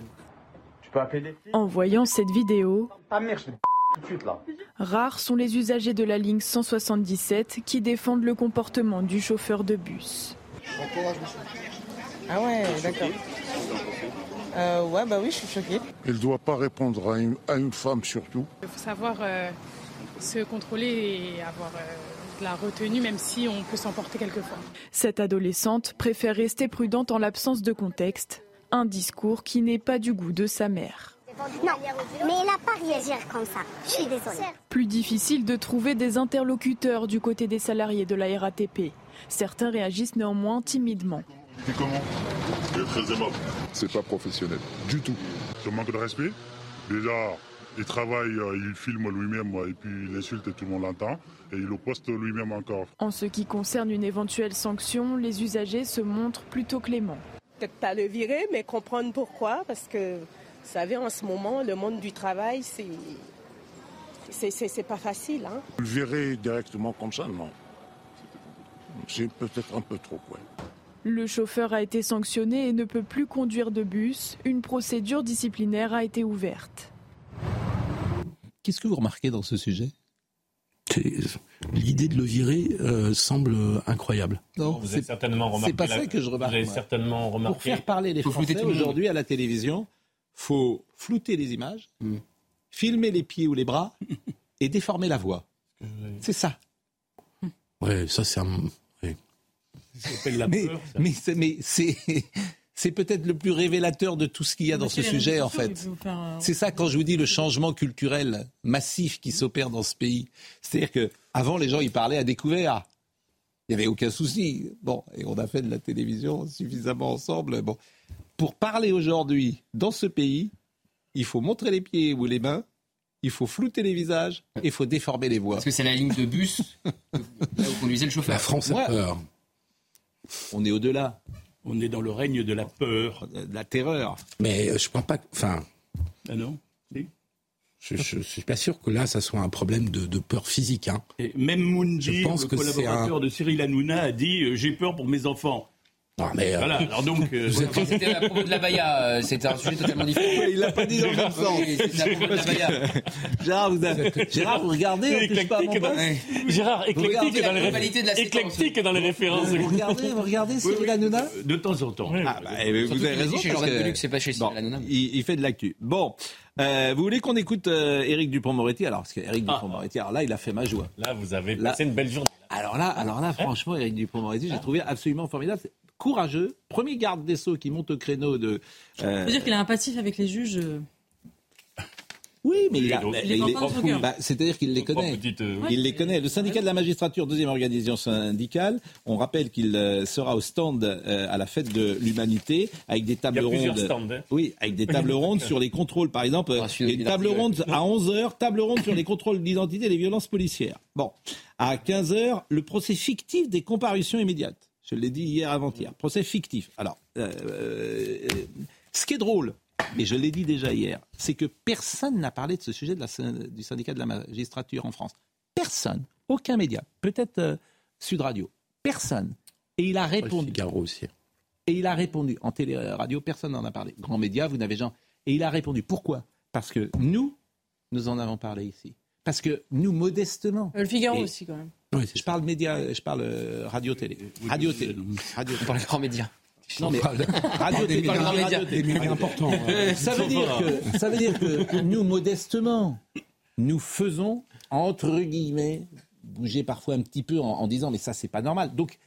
En voyant cette vidéo, Ta mère, je te tout de suite là. rares sont les usagers de la ligne 177 qui défendent le comportement du chauffeur de bus. Ah ouais, d'accord. Euh, ouais, bah oui, je suis choquée. Il ne doit pas répondre à une, à une femme surtout. Il faut savoir euh, se contrôler et avoir euh, de la retenue, même si on peut s'emporter quelquefois. Cette adolescente préfère rester prudente en l'absence de contexte, un discours qui n'est pas du goût de sa mère. Non, mais elle n'a pas réagi comme ça. Je suis désolée. Plus difficile de trouver des interlocuteurs du côté des salariés de la RATP. Certains réagissent néanmoins timidement. Et comment? Il est très aimable. C'est pas professionnel, du tout. Ce manque de respect? Déjà, il travaille, euh, il filme lui-même et puis il insulte et tout le monde l'entend. Et il le poste lui-même encore. En ce qui concerne une éventuelle sanction, les usagers se montrent plutôt cléments. Peut-être pas le virer, mais comprendre pourquoi, parce que, vous savez, en ce moment, le monde du travail, c'est. C'est, c'est- c'est pas facile, hein. Le virer directement comme ça, non. C'est peut-être un peu trop, ouais. Le chauffeur a été sanctionné et ne peut plus conduire de bus. Une procédure disciplinaire a été ouverte. Qu'est-ce que vous remarquez dans ce sujet? L'idée de le virer euh, semble incroyable. Non, vous avez certainement remarqué. C'est pas la- ça que je remarque. Vous avez certainement remarqué. Pour faire parler les Faut Français aujourd'hui à la télévision, faut flouter les images, filmer les pieds ou les bras et déformer la voix. C'est ça. Ouais, ça c'est un. ouais. mais mais c'est- mais c'est c'est peut-être le plus révélateur de tout ce qu'il y a dans ce sujet en fait. euh, C'est ça quand je vous dis le changement culturel massif qui s'opère dans ce pays. C'est-à-dire que avant les gens ils parlaient à découvert. Il n'y avait aucun souci. Bon, et on a fait de la télévision suffisamment ensemble. Bon, pour parler aujourd'hui dans ce pays, il faut montrer les pieds ou les mains il faut flouter les visages et il faut déformer les voix. Parce que c'est la ligne de bus là où conduisait le chauffeur. La France a peur. On est au-delà. On est dans le règne de la peur. De la terreur. Mais euh, je ne crois pas. que- Enfin, Ah non Si. je ne suis pas sûr que là, ça soit un problème de, de peur physique. Hein. Et même pense le collaborateur un- de Cyril Hanouna, a dit euh, J'ai peur pour mes enfants. Non, mais, euh, Voilà, alors donc. euh, C'était à propos de la Baïa, euh, c'était un sujet totalement différent. Il l'a pas dit dans le même sens. Oui, c'était à propos de la Baïa. Gérard, vous, avez- Gérard, vous regardez, on touche pas à mon Éclectique dans- poste. Gérard, éclectique dans les de la éclectique dans les références. Vous regardez, vous regardez Cyril Hanouna De temps en temps. Ah bah, eh vous avez raison. chez parce Jordan que- Deluxe, c'est pas chez Bon, Cyril Hanouna. il, il fait de l'actu. Bon, euh, vous voulez qu'on écoute euh, Éric Dupont-Moretti Alors, parce qu'Éric Ah. Dupont-Moretti, alors là, il a fait ma joie. Là, vous avez Là- passé une belle journée. Alors là, alors là, franchement, Éric Dupont-Moretti, j'ai trouvé absolument formidable. Courageux. Premier garde des Sceaux qui monte au créneau de. euh, Ça veut dire qu'il a un passif avec les juges. euh, Oui, mais il, a- bah, c'est-à-dire qu'il les connaît. petites, euh, Il les connaît. Le syndicat de la magistrature, deuxième organisation syndicale, on rappelle qu'il euh, sera au stand euh, à la fête de l'humanité avec des tables Il y a plusieurs rondes. stands, hein. Oui, avec des tables rondes sur les contrôles, par exemple. Ah, Une table ronde à 11h, table ronde sur les contrôles d'identité et les violences policières. Bon, à 15h, le procès fictif des comparutions immédiates. Je l'ai dit hier avant-hier. Procès fictif. Alors, euh, euh, ce qui est drôle, mais je l'ai dit déjà hier, c'est que personne n'a parlé de ce sujet de la syn- du syndicat de la magistrature en France. Personne, aucun média, peut-être euh, Sud Radio, personne. Et il a répondu. Figaro aussi. Et il a répondu. En télé-radio, personne n'en a parlé. Grand média, vous n'avez jamais. Et il a répondu. Pourquoi? Parce que nous, nous en avons parlé ici. Parce que nous, modestement. Le Figaro Et- aussi, quand même. Je parle média, je parle euh, radio-télé. Radio-télé. Radio On parle de grands médias. non mais radio Des télé, médias- radio. Des médias importants. hein. Euh, ça veut dire que ça veut dire que nous modestement nous faisons entre guillemets bouger parfois un petit peu en, en disant mais ça c'est pas normal. Donc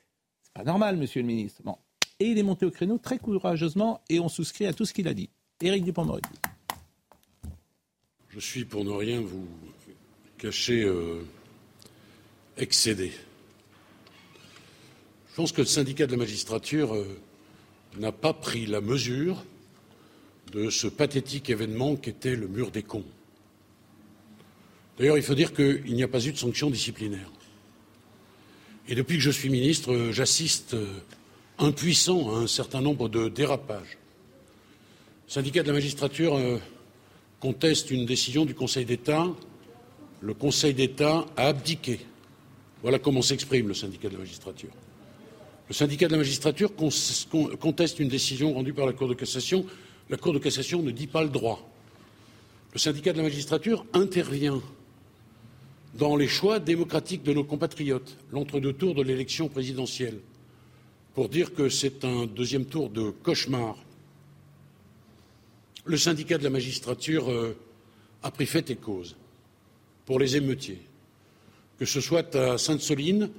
c'est pas normal monsieur le ministre. Bon. Et il est monté au créneau très courageusement et on souscrit à tout ce qu'il a dit. Éric Dupond-Moretti. Je suis, pour ne rien vous cacher, euh, excédé. Je pense que le syndicat de la magistrature euh, n'a pas pris la mesure de ce pathétique événement qu'était le mur des cons. D'ailleurs, il faut dire qu'il n'y a pas eu de sanction disciplinaire. Et depuis que je suis ministre, euh, j'assiste euh, impuissant à un certain nombre de dérapages. Le syndicat de la magistrature conteste une décision du Conseil d'État. Le Conseil d'État a abdiqué. Voilà comment s'exprime le syndicat de la magistrature. Le syndicat de la magistrature con- con- conteste une décision rendue par la Cour de cassation. La Cour de cassation ne dit pas le droit. Le syndicat de la magistrature intervient dans les choix démocratiques de nos compatriotes, l'entre-deux tours de l'élection présidentielle, pour dire que c'est un deuxième tour de cauchemar. Le syndicat de la magistrature euh, a pris fait et cause pour les émeutiers, que ce soit à Sainte-Soline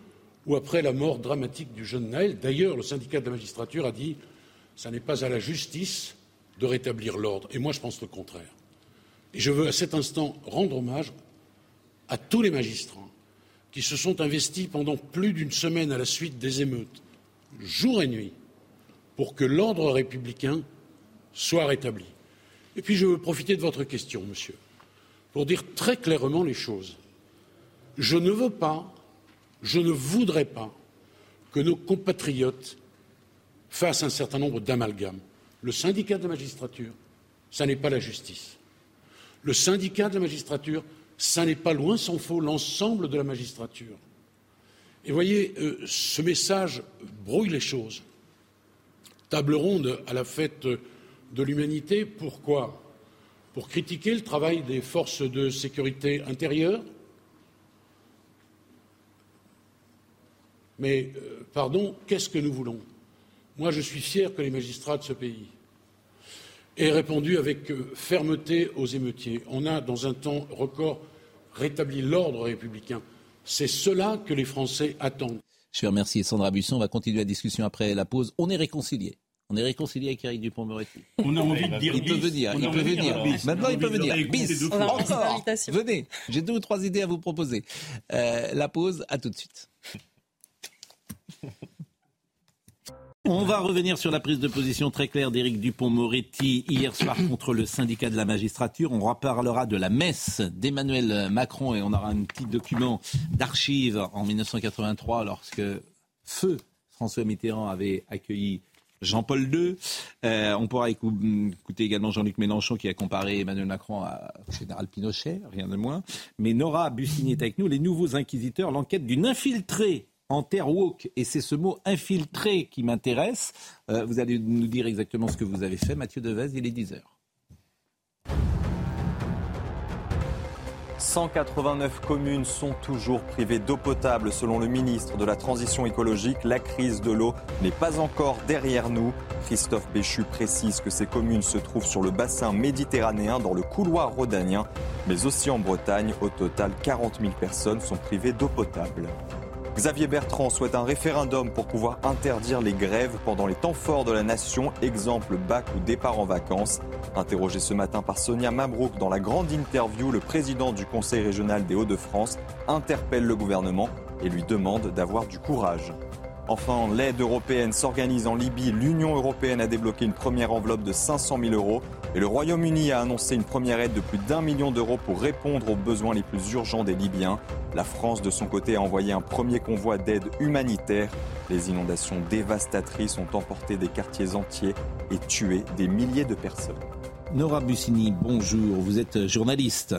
ou après la mort dramatique du jeune Naël. D'ailleurs, le syndicat de la magistrature a dit ça n'est pas à la justice de rétablir l'ordre. Et moi, je pense le contraire. Et je veux à cet instant rendre hommage à tous les magistrats qui se sont investis pendant plus d'une semaine à la suite des émeutes, jour et nuit, pour que l'ordre républicain soit rétabli. Et puis je veux profiter de votre question, monsieur, pour dire très clairement les choses. Je ne veux pas, je ne voudrais pas que nos compatriotes fassent un certain nombre d'amalgames. Le syndicat de la magistrature, ça n'est pas la justice. Le syndicat de la magistrature, ça n'est pas loin s'en faut l'ensemble de la magistrature. Et voyez, euh, ce message brouille les choses. Table ronde à la fête de l'humanité, pourquoi? Pour critiquer le travail des forces de sécurité intérieure Mais, euh, pardon, qu'est-ce que nous voulons? Moi, je suis fier que les magistrats de ce pays aient répondu avec euh, fermeté aux émeutiers. On a, dans un temps record, rétabli l'ordre républicain. C'est cela que les Français attendent. Je vais remercier Sandra Busson. On va continuer la discussion après la pause. On est réconciliés. On est réconcilié avec Eric Dupond-Moretti. On a envie de dire Il peut venir, il peut venir. bis. Maintenant, il peut venir. Bis. On Encore. Venez. J'ai deux ou trois idées à vous proposer. Euh, la pause, à tout de suite. On va revenir sur la prise de position très claire d'Éric Dupont-Moretti hier soir contre le syndicat de la magistrature. On reparlera de la messe d'Emmanuel Macron et on aura un petit document d'archives en 1983 lorsque Feu François Mitterrand avait accueilli Jean-Paul II. Euh, on pourra écouter également Jean-Luc Mélenchon qui a comparé Emmanuel Macron à général Pinochet, rien de moins. Mais Nora Bussigny est avec nous, les nouveaux inquisiteurs, l'enquête d'une infiltrée en terre woke. Et c'est ce mot infiltré qui m'intéresse. Euh, vous allez nous dire exactement ce que vous avez fait. Mathieu Devez, il est 10 heures. 189 communes sont toujours privées d'eau potable selon le ministre de la Transition écologique. La crise de l'eau n'est pas encore derrière nous. Christophe Béchu précise que ces communes se trouvent sur le bassin méditerranéen dans le couloir rhodanien, mais aussi en Bretagne. Au total, 40 000 personnes sont privées d'eau potable. Xavier Bertrand souhaite un référendum pour pouvoir interdire les grèves pendant les temps forts de la nation, exemple bac ou départ en vacances. Interrogé ce matin par Sonia Mabrouk dans la grande interview, le président du Conseil régional des Hauts-de-France interpelle le gouvernement et lui demande d'avoir du courage. Enfin, l'aide européenne s'organise en Libye. L'Union européenne a débloqué une première enveloppe de 500 000 euros et le Royaume-Uni a annoncé une première aide de plus d'un million d'euros pour répondre aux besoins les plus urgents des Libyens. La France, de son côté, a envoyé un premier convoi d'aide humanitaire. Les inondations dévastatrices ont emporté des quartiers entiers et tué des milliers de personnes. Nora Bussini, bonjour. Vous êtes journaliste.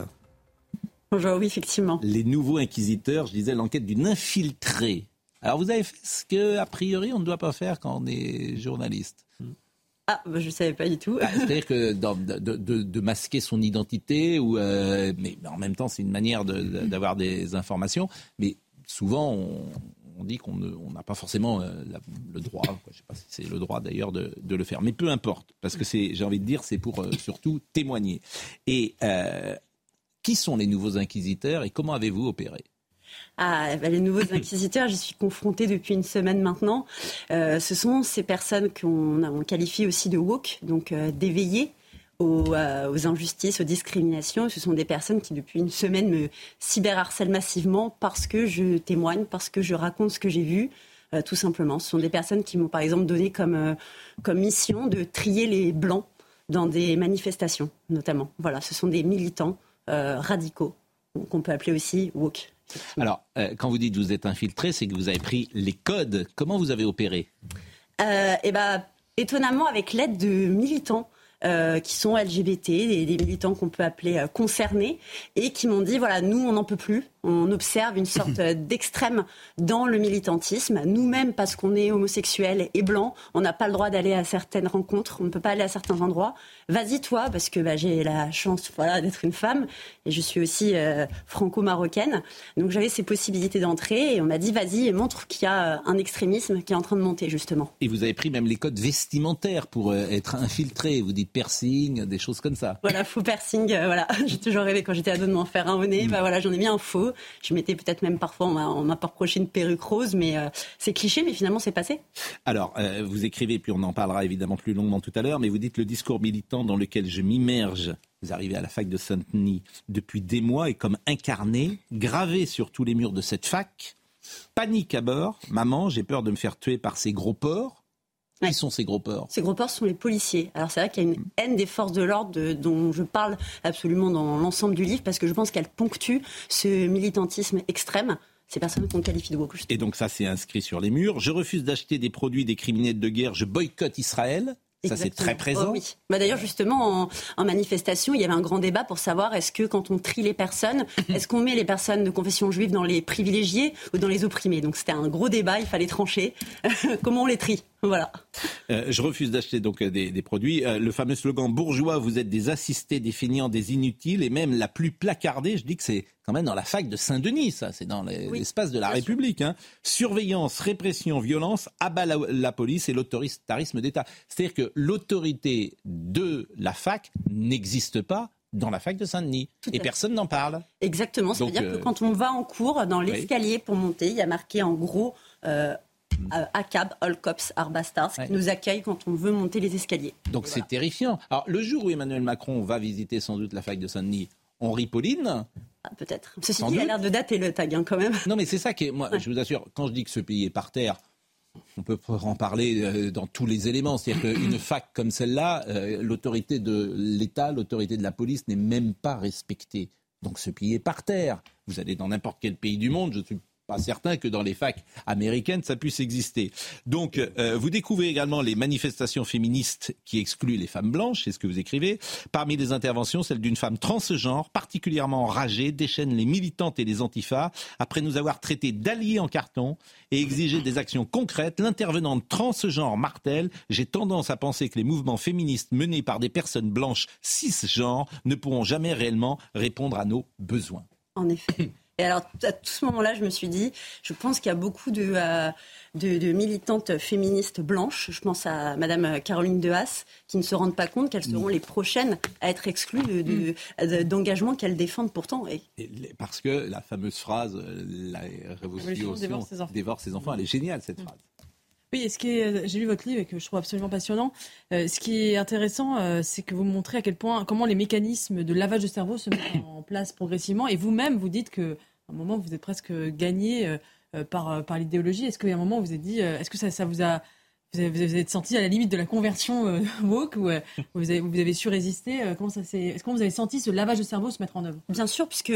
Bonjour, oui, effectivement. Les nouveaux inquisiteurs, je disais, l'enquête d'une infiltrée alors vous avez fait ce que, a priori, on ne doit pas faire quand on est journaliste. Ah, bah, je ne savais pas du tout. Bah, c'est-à-dire que de, masquer son identité, ou, euh, mais en même temps, c'est une manière d'avoir des informations. Mais souvent, on, dit qu'on n'a pas forcément euh, le droit, je ne sais pas si c'est le droit d'ailleurs de, le faire. Mais peu importe, parce que j'ai envie de dire, c'est pour euh, surtout témoigner. Et qui sont les nouveaux inquisiteurs et comment avez-vous opéré? Les nouveaux inquisiteurs, j'y suis confrontée depuis une semaine maintenant. Euh, ce sont ces personnes qu'on qualifie aussi de woke, donc euh, d'éveillés euh, aux, injustices, aux discriminations. Ce sont des personnes qui, depuis une semaine, me cyberharcèlent massivement parce que je témoigne, parce que je raconte ce que j'ai vu. tout simplement. Ce sont des personnes qui m'ont par exemple donné comme, comme mission de trier les blancs dans des manifestations, notamment. Voilà, ce sont des militants radicaux qu'on peut appeler aussi woke. Alors, euh, quand vous dites que vous êtes infiltré, c'est que vous avez pris les codes. Comment vous avez opéré euh, Eh ben, étonnamment, avec l'aide de militants euh, qui sont LGBT, des, militants qu'on peut appeler concernés, et qui m'ont dit voilà, nous, on n'en peut plus. On observe une sorte d'extrême dans le militantisme. Nous-mêmes, parce qu'on est homosexuel et blanc, on n'a pas le droit d'aller à certaines rencontres, on ne peut pas aller à certains endroits. Vas-y, toi, parce que bah, j'ai la chance voilà, d'être une femme, et je suis aussi euh, franco-marocaine. Donc j'avais ces possibilités d'entrée, et on m'a dit vas-y, et montre qu'il y a un extrémisme qui est en train de monter, justement. Et vous avez pris même les codes vestimentaires pour être infiltré. Vous dites piercing, des choses comme ça. Voilà, faux piercing, euh, voilà. J'ai toujours rêvé quand j'étais ado de m'en faire un au nez. Mm. Bah voilà, j'en ai mis un faux. Je m'étais peut-être même parfois, on m'a reproché une perruque rose, mais euh, c'est cliché, mais finalement c'est passé. Alors, euh, vous écrivez, puis on en parlera évidemment plus longuement tout à l'heure, mais vous dites le discours militant dans lequel je m'immerge. Vous arrivez à la fac de Saint-Denis depuis des mois et comme incarné, gravé sur tous les murs de cette fac. Panique à bord. Maman, j'ai peur de me faire tuer par ces gros porcs. Qui sont ces gros porcs Ces gros porcs sont les policiers. Alors c'est vrai qu'il y a une haine des forces de l'ordre dont je parle absolument dans l'ensemble du livre parce que je pense qu'elle ponctue ce militantisme extrême ces personnes qu'on qualifie de woke. Et donc ça, c'est inscrit sur les murs. Je refuse d'acheter des produits des criminels de guerre. Je boycotte Israël. Ça, c'est très présent. Oh oui. bah, D'ailleurs, justement, en, manifestation, il y avait un grand débat pour savoir est-ce que quand on trie les personnes, est-ce qu'on met les personnes de confession juive dans les privilégiés ou dans les opprimés? Donc c'était un gros débat, il fallait trancher. Comment on les trie? Voilà. Euh, je refuse d'acheter donc euh, des, produits. Euh, le fameux slogan bourgeois, vous êtes des assistés, des des inutiles, et même la plus placardée, je dis que c'est quand même dans la fac de Saint-Denis, ça, c'est dans l'espace de la République. Hein. Surveillance, répression, violence, abat la, police et l'autoritarisme d'État. C'est-à-dire que l'autorité de la fac n'existe pas dans la fac de Saint-Denis. Et personne n'en parle. Exactement. C'est-à-dire que quand on va en cours, dans l'escalier pour monter, il y a marqué en gros ACAB, All Cops Are Bastards, qui nous accueille quand on veut monter les escaliers. Donc c'est terrifiant. Alors le jour où Emmanuel Macron va visiter sans doute la fac de Saint-Denis, Henri Pauline? Ah, peut-être. Ceci dit, il a l'air de dater le tag hein, quand même. Non, mais c'est ça qui est. Moi, je vous assure, quand je dis que ce pays est par terre, on peut en parler euh, dans tous les éléments. C'est-à-dire qu'une fac comme celle-là, euh, l'autorité de l'État, l'autorité de la police n'est même pas respectée. Donc ce pays est par terre. Vous allez dans n'importe quel pays du monde, je suis pas certain que dans les facs américaines, ça puisse exister. Donc, euh, vous découvrez également les manifestations féministes qui excluent les femmes blanches, c'est ce que vous écrivez. Parmi les interventions, celle d'une femme transgenre, particulièrement enragée, déchaîne les militantes et les antifas. Après nous avoir traités d'alliés en carton et exigé des actions concrètes, l'intervenante transgenre martèle J'ai tendance à penser que les mouvements féministes menés par des personnes blanches cisgenres ne pourront jamais réellement répondre à nos besoins. En effet. Et alors, à tout ce moment-là, je me suis dit, je pense qu'il y a beaucoup de, euh, de, militantes féministes blanches, je pense à Madame Caroline Dehas, qui ne se rendent pas compte qu'elles seront les prochaines à être exclues d'engagements de, qu'elles défendent pourtant. Et... parce que la fameuse phrase, la révolution dévore ses, enfants. elle est géniale cette phrase. Oui, ce qui est, j'ai lu votre livre et que je trouve absolument passionnant. Euh, ce qui est intéressant, c'est que vous montrez à quel point, comment les mécanismes de lavage de cerveau se mettent en place progressivement. Et vous-même, vous dites que un moment, vous êtes presque gagné euh, euh, par, euh, par l'idéologie. Est-ce qu'il y a un moment où vous vous êtes dit, est-ce que ça, ça vous a vous êtes senti à la limite de la conversion woke ou vous, avez, vous avez su résister Comment ça Est-ce que vous avez senti ce lavage de cerveau se mettre en œuvre? Bien sûr, puisque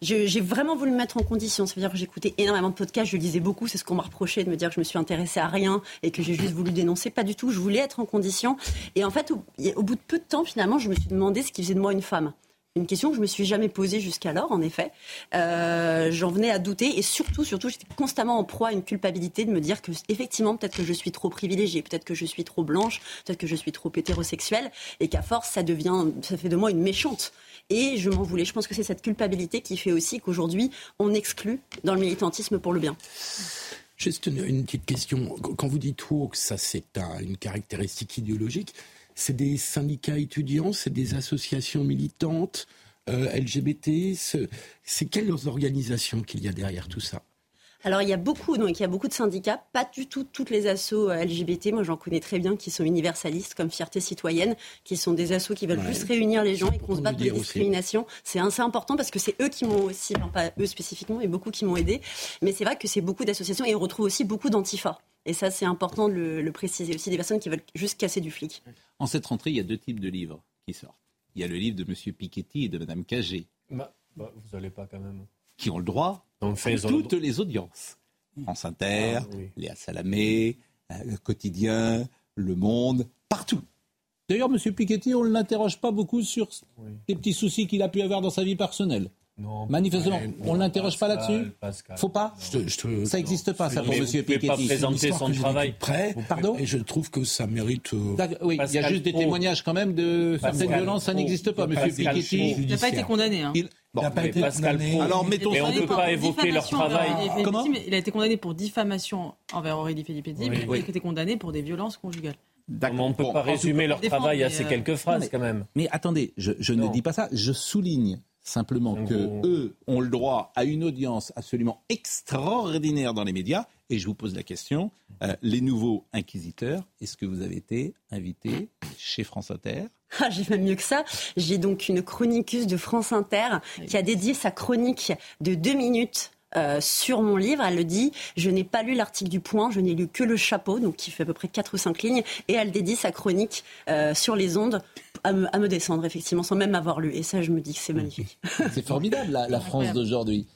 j'ai vraiment voulu me mettre en condition. Ça veut dire que j'écoutais énormément de podcasts, je lisais beaucoup. C'est ce qu'on m'a reproché de me dire que je me suis intéressée à rien et que j'ai juste voulu dénoncer. Pas du tout. Je voulais être en condition. Et en fait, au, au bout de peu de temps, finalement, je me suis demandé ce qui faisait de moi une femme une question que je me suis jamais posée jusqu'alors, en effet. Euh, J'en venais à douter et surtout, surtout, j'étais constamment en proie à une culpabilité de me dire que effectivement, peut-être que je suis trop privilégiée, peut-être que je suis trop blanche, peut-être que je suis trop hétérosexuelle et qu'à force, ça devient, ça fait de moi une méchante. Et je m'en voulais. Je pense que c'est cette culpabilité qui fait aussi qu'aujourd'hui, on exclut dans le militantisme pour le bien. Juste une, petite question. Quand vous dites que ça c'est une caractéristique idéologique c'est des syndicats étudiants, c'est des associations militantes euh, LGBT. C'est quelles organisations qu'il y a derrière tout ça? Alors il y a beaucoup, donc il y a beaucoup de syndicats, pas du tout toutes les assos euh, LGBT. Moi j'en connais très bien qui sont universalistes comme Fierté citoyenne, qui sont des assos qui veulent juste réunir les gens et qu'on se batte de discrimination. C'est assez important parce que c'est eux qui m'ont aussi, pas eux spécifiquement, mais beaucoup qui m'ont aidé. Mais c'est vrai que c'est beaucoup d'associations et on retrouve aussi beaucoup d'antifa. Et ça c'est important de le, le préciser aussi, des personnes qui veulent juste casser du flic. En cette rentrée, il y a deux types de livres qui sortent. Il y a le livre de M. Piketty et de Mme Cagé. Bah, bah, vous n'allez pas quand même. Qui ont le droit dans toutes les audiences. France Inter, ah, Léa Salamé, euh, Le Quotidien, Le Monde, partout. D'ailleurs, M. Piketty, on ne l'interroge pas beaucoup sur les petits soucis qu'il a pu avoir dans sa vie personnelle. Non, Manifestement, on ne l'interroge pas là-dessus Faut pas Ça n'existe pas, ça, pour M. Piketty. Pas présenter son travail. Prêt, Pardon Et je trouve que ça mérite... Euh, oui, il y a juste des témoignages quand même de certaines violences, ça n'existe pas. M. Piketty... Il n'a pas été condamné. Hein. Il... n'a pas été condamné. Alors, mettons mais on ne peut pas évoquer leur travail. Comment Il a été condamné pour diffamation envers Aurélie Filippetti, mais il a été condamné pour des violences conjugales. On ne peut pas résumer leur travail à ces quelques phrases, quand même. Mais attendez, je ne dis pas ça, je souligne Simplement que eux ont le droit à une audience absolument extraordinaire dans les médias. Et je vous pose la question euh, les nouveaux inquisiteurs, est-ce que vous avez été invité chez France Inter? Ah, j'ai même mieux que ça. J'ai donc une chroniqueuse de France Inter qui a dédié sa chronique de deux minutes euh, sur mon livre. Elle le dit, je n'ai pas lu l'article du Point, je n'ai lu que le chapeau, donc qui fait à peu près 4 ou 5 lignes, et elle dédie sa chronique euh, sur les ondes à me, descendre, effectivement, sans même avoir lu. Et ça, je me dis que c'est magnifique. C'est formidable, la, France d'aujourd'hui.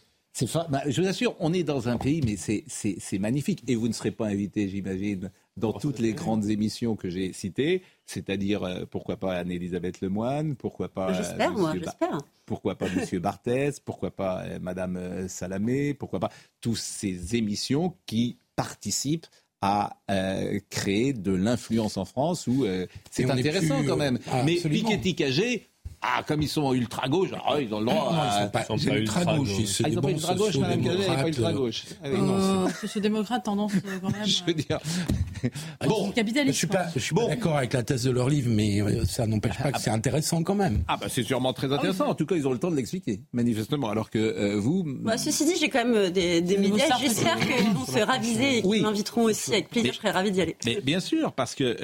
Bah, je vous assure, on est dans un pays, mais c'est magnifique. Et vous ne serez pas invité, j'imagine, dans toutes les grandes émissions que j'ai citées, c'est-à-dire, euh, pourquoi pas Anne-Elisabeth Lemoine, pourquoi pas... J'espère, moi, j'espère. Pourquoi pas Monsieur Barthès, pourquoi pas euh, Madame euh, Salamé, pourquoi pas... Toutes ces émissions qui participent à euh, créer de l'influence en France où euh, c'est intéressant quand même. Euh, Mais Piketty Cagé, ah, comme ils sont ultra gauche, ah, ils ont le droit. Non, ils sont pas, sont pas ultra gauche. Ah, ils sont pas ultra gauche, Madame Cagé, pas ultra gauche. Euh, Sociodémocrate, tendance quand même. je veux dire. bon, capitaliste. Je suis pas, je suis pas d'accord avec la thèse de leur livre, mais ça n'empêche pas que c'est intéressant quand même. Ah bah c'est sûrement très intéressant. En tout cas, ils ont le temps de l'expliquer, manifestement. Alors que vous. Bah, ceci dit, j'ai quand même des, des médias. J'espère qu'ils vont se raviser et qu'ils m'inviteront aussi avec plaisir. Je serais ravi d'y aller. Mais bien sûr, parce que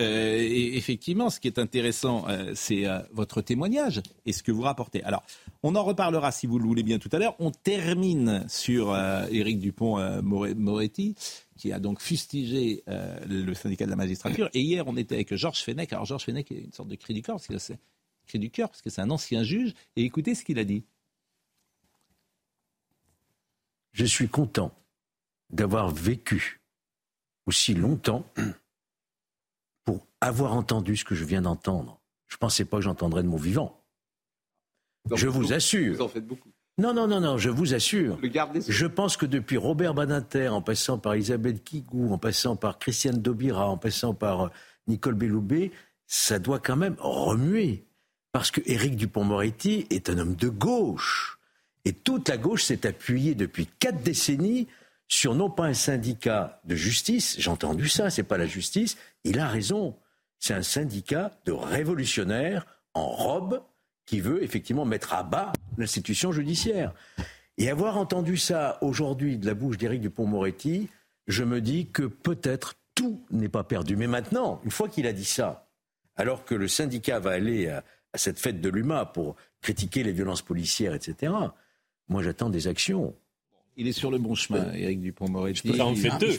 effectivement, ce qui est intéressant, c'est votre témoignage et ce que vous rapportez. Alors, on en reparlera si vous le voulez bien tout à l'heure. On termine sur euh, Éric Dupont-Moretti, qui a donc fustigé euh, le syndicat de la magistrature. Et hier, on était avec Georges Fenech. Alors, Georges Fenech est une sorte de cri du parce que c'est cri du cœur, parce que c'est un ancien juge. Et écoutez ce qu'il a dit. Je suis content d'avoir vécu aussi longtemps pour avoir entendu ce que je viens d'entendre. Je ne pensais pas que j'entendrais de mon vivant. Je vous assure. Vous en faites beaucoup. Non, non, non, non, je vous assure. Je pense que depuis Robert Badinter, en passant par Elisabeth Kigou, en passant par Christiane Daubira, en passant par euh, Nicole Belloubet, ça doit quand même remuer. Parce que Éric Dupont-Moretti est un homme de gauche. Et toute la gauche s'est appuyée depuis quatre décennies sur non pas un syndicat de justice, j'ai entendu ça, c'est pas la justice, il a raison. C'est un syndicat de révolutionnaires en robe qui veut effectivement mettre à bas l'institution judiciaire. Et avoir entendu ça aujourd'hui de la bouche d'Éric Dupont-Moretti, je me dis que peut-être tout n'est pas perdu. Mais maintenant, une fois qu'il a dit ça, alors que le syndicat va aller à, à cette fête de l'UMA pour critiquer les violences policières, etc., moi j'attends des actions. Il est sur le bon chemin, Éric Dupont-Moretti. Ça en fait deux.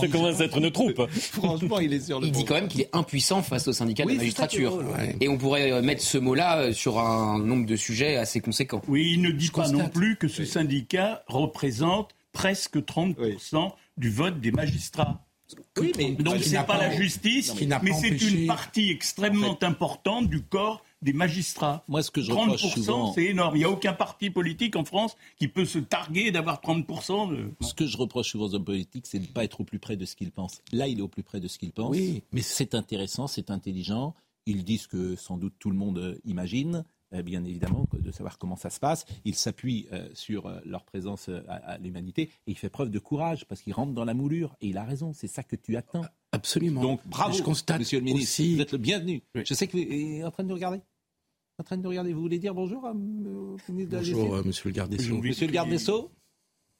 Ça commence à être une troupe. Franchement, il est sur le Il bon dit quand même qu'il est impuissant face au syndicat Oui, de la magistrature. drôle, ouais. Et on pourrait euh, mettre ce mot-là euh, sur un nombre de sujets assez conséquent. Oui, il ne dit pas non plus que ce syndicat représente presque 30% du vote des magistrats. Oui, mais Donc c'est pas pas- la justice, qui n'a mais pas c'est une partie extrêmement importante du corps des magistrats. Moi, ce que je reproche 30%, souvent- c'est énorme. Il n'y a aucun parti politique en France qui peut se targuer d'avoir 30% de... Ce que je reproche souvent aux hommes politiques, c'est de ne pas être au plus près de ce qu'ils pensent. Là, il est au plus près de ce qu'il pense. Oui. mais c'est intéressant, c'est intelligent. Ils disent que sans doute tout le monde euh, imagine, euh, bien évidemment, de savoir comment ça se passe. Ils s'appuient euh, sur euh, leur présence euh, à, à l'humanité et il fait preuve de courage parce qu'il rentre dans la moulure. Et il a raison, c'est ça que tu attends. Absolument. Donc bravo, Je constate monsieur le ministre. aussi- Vous êtes le bienvenu. Je sais que vous êtes en train de nous regarder. En train de nous regarder. Vous voulez dire bonjour à, euh, au ministre de la Bonjour, euh, monsieur le garde des Sceaux. Monsieur le garde des Sceaux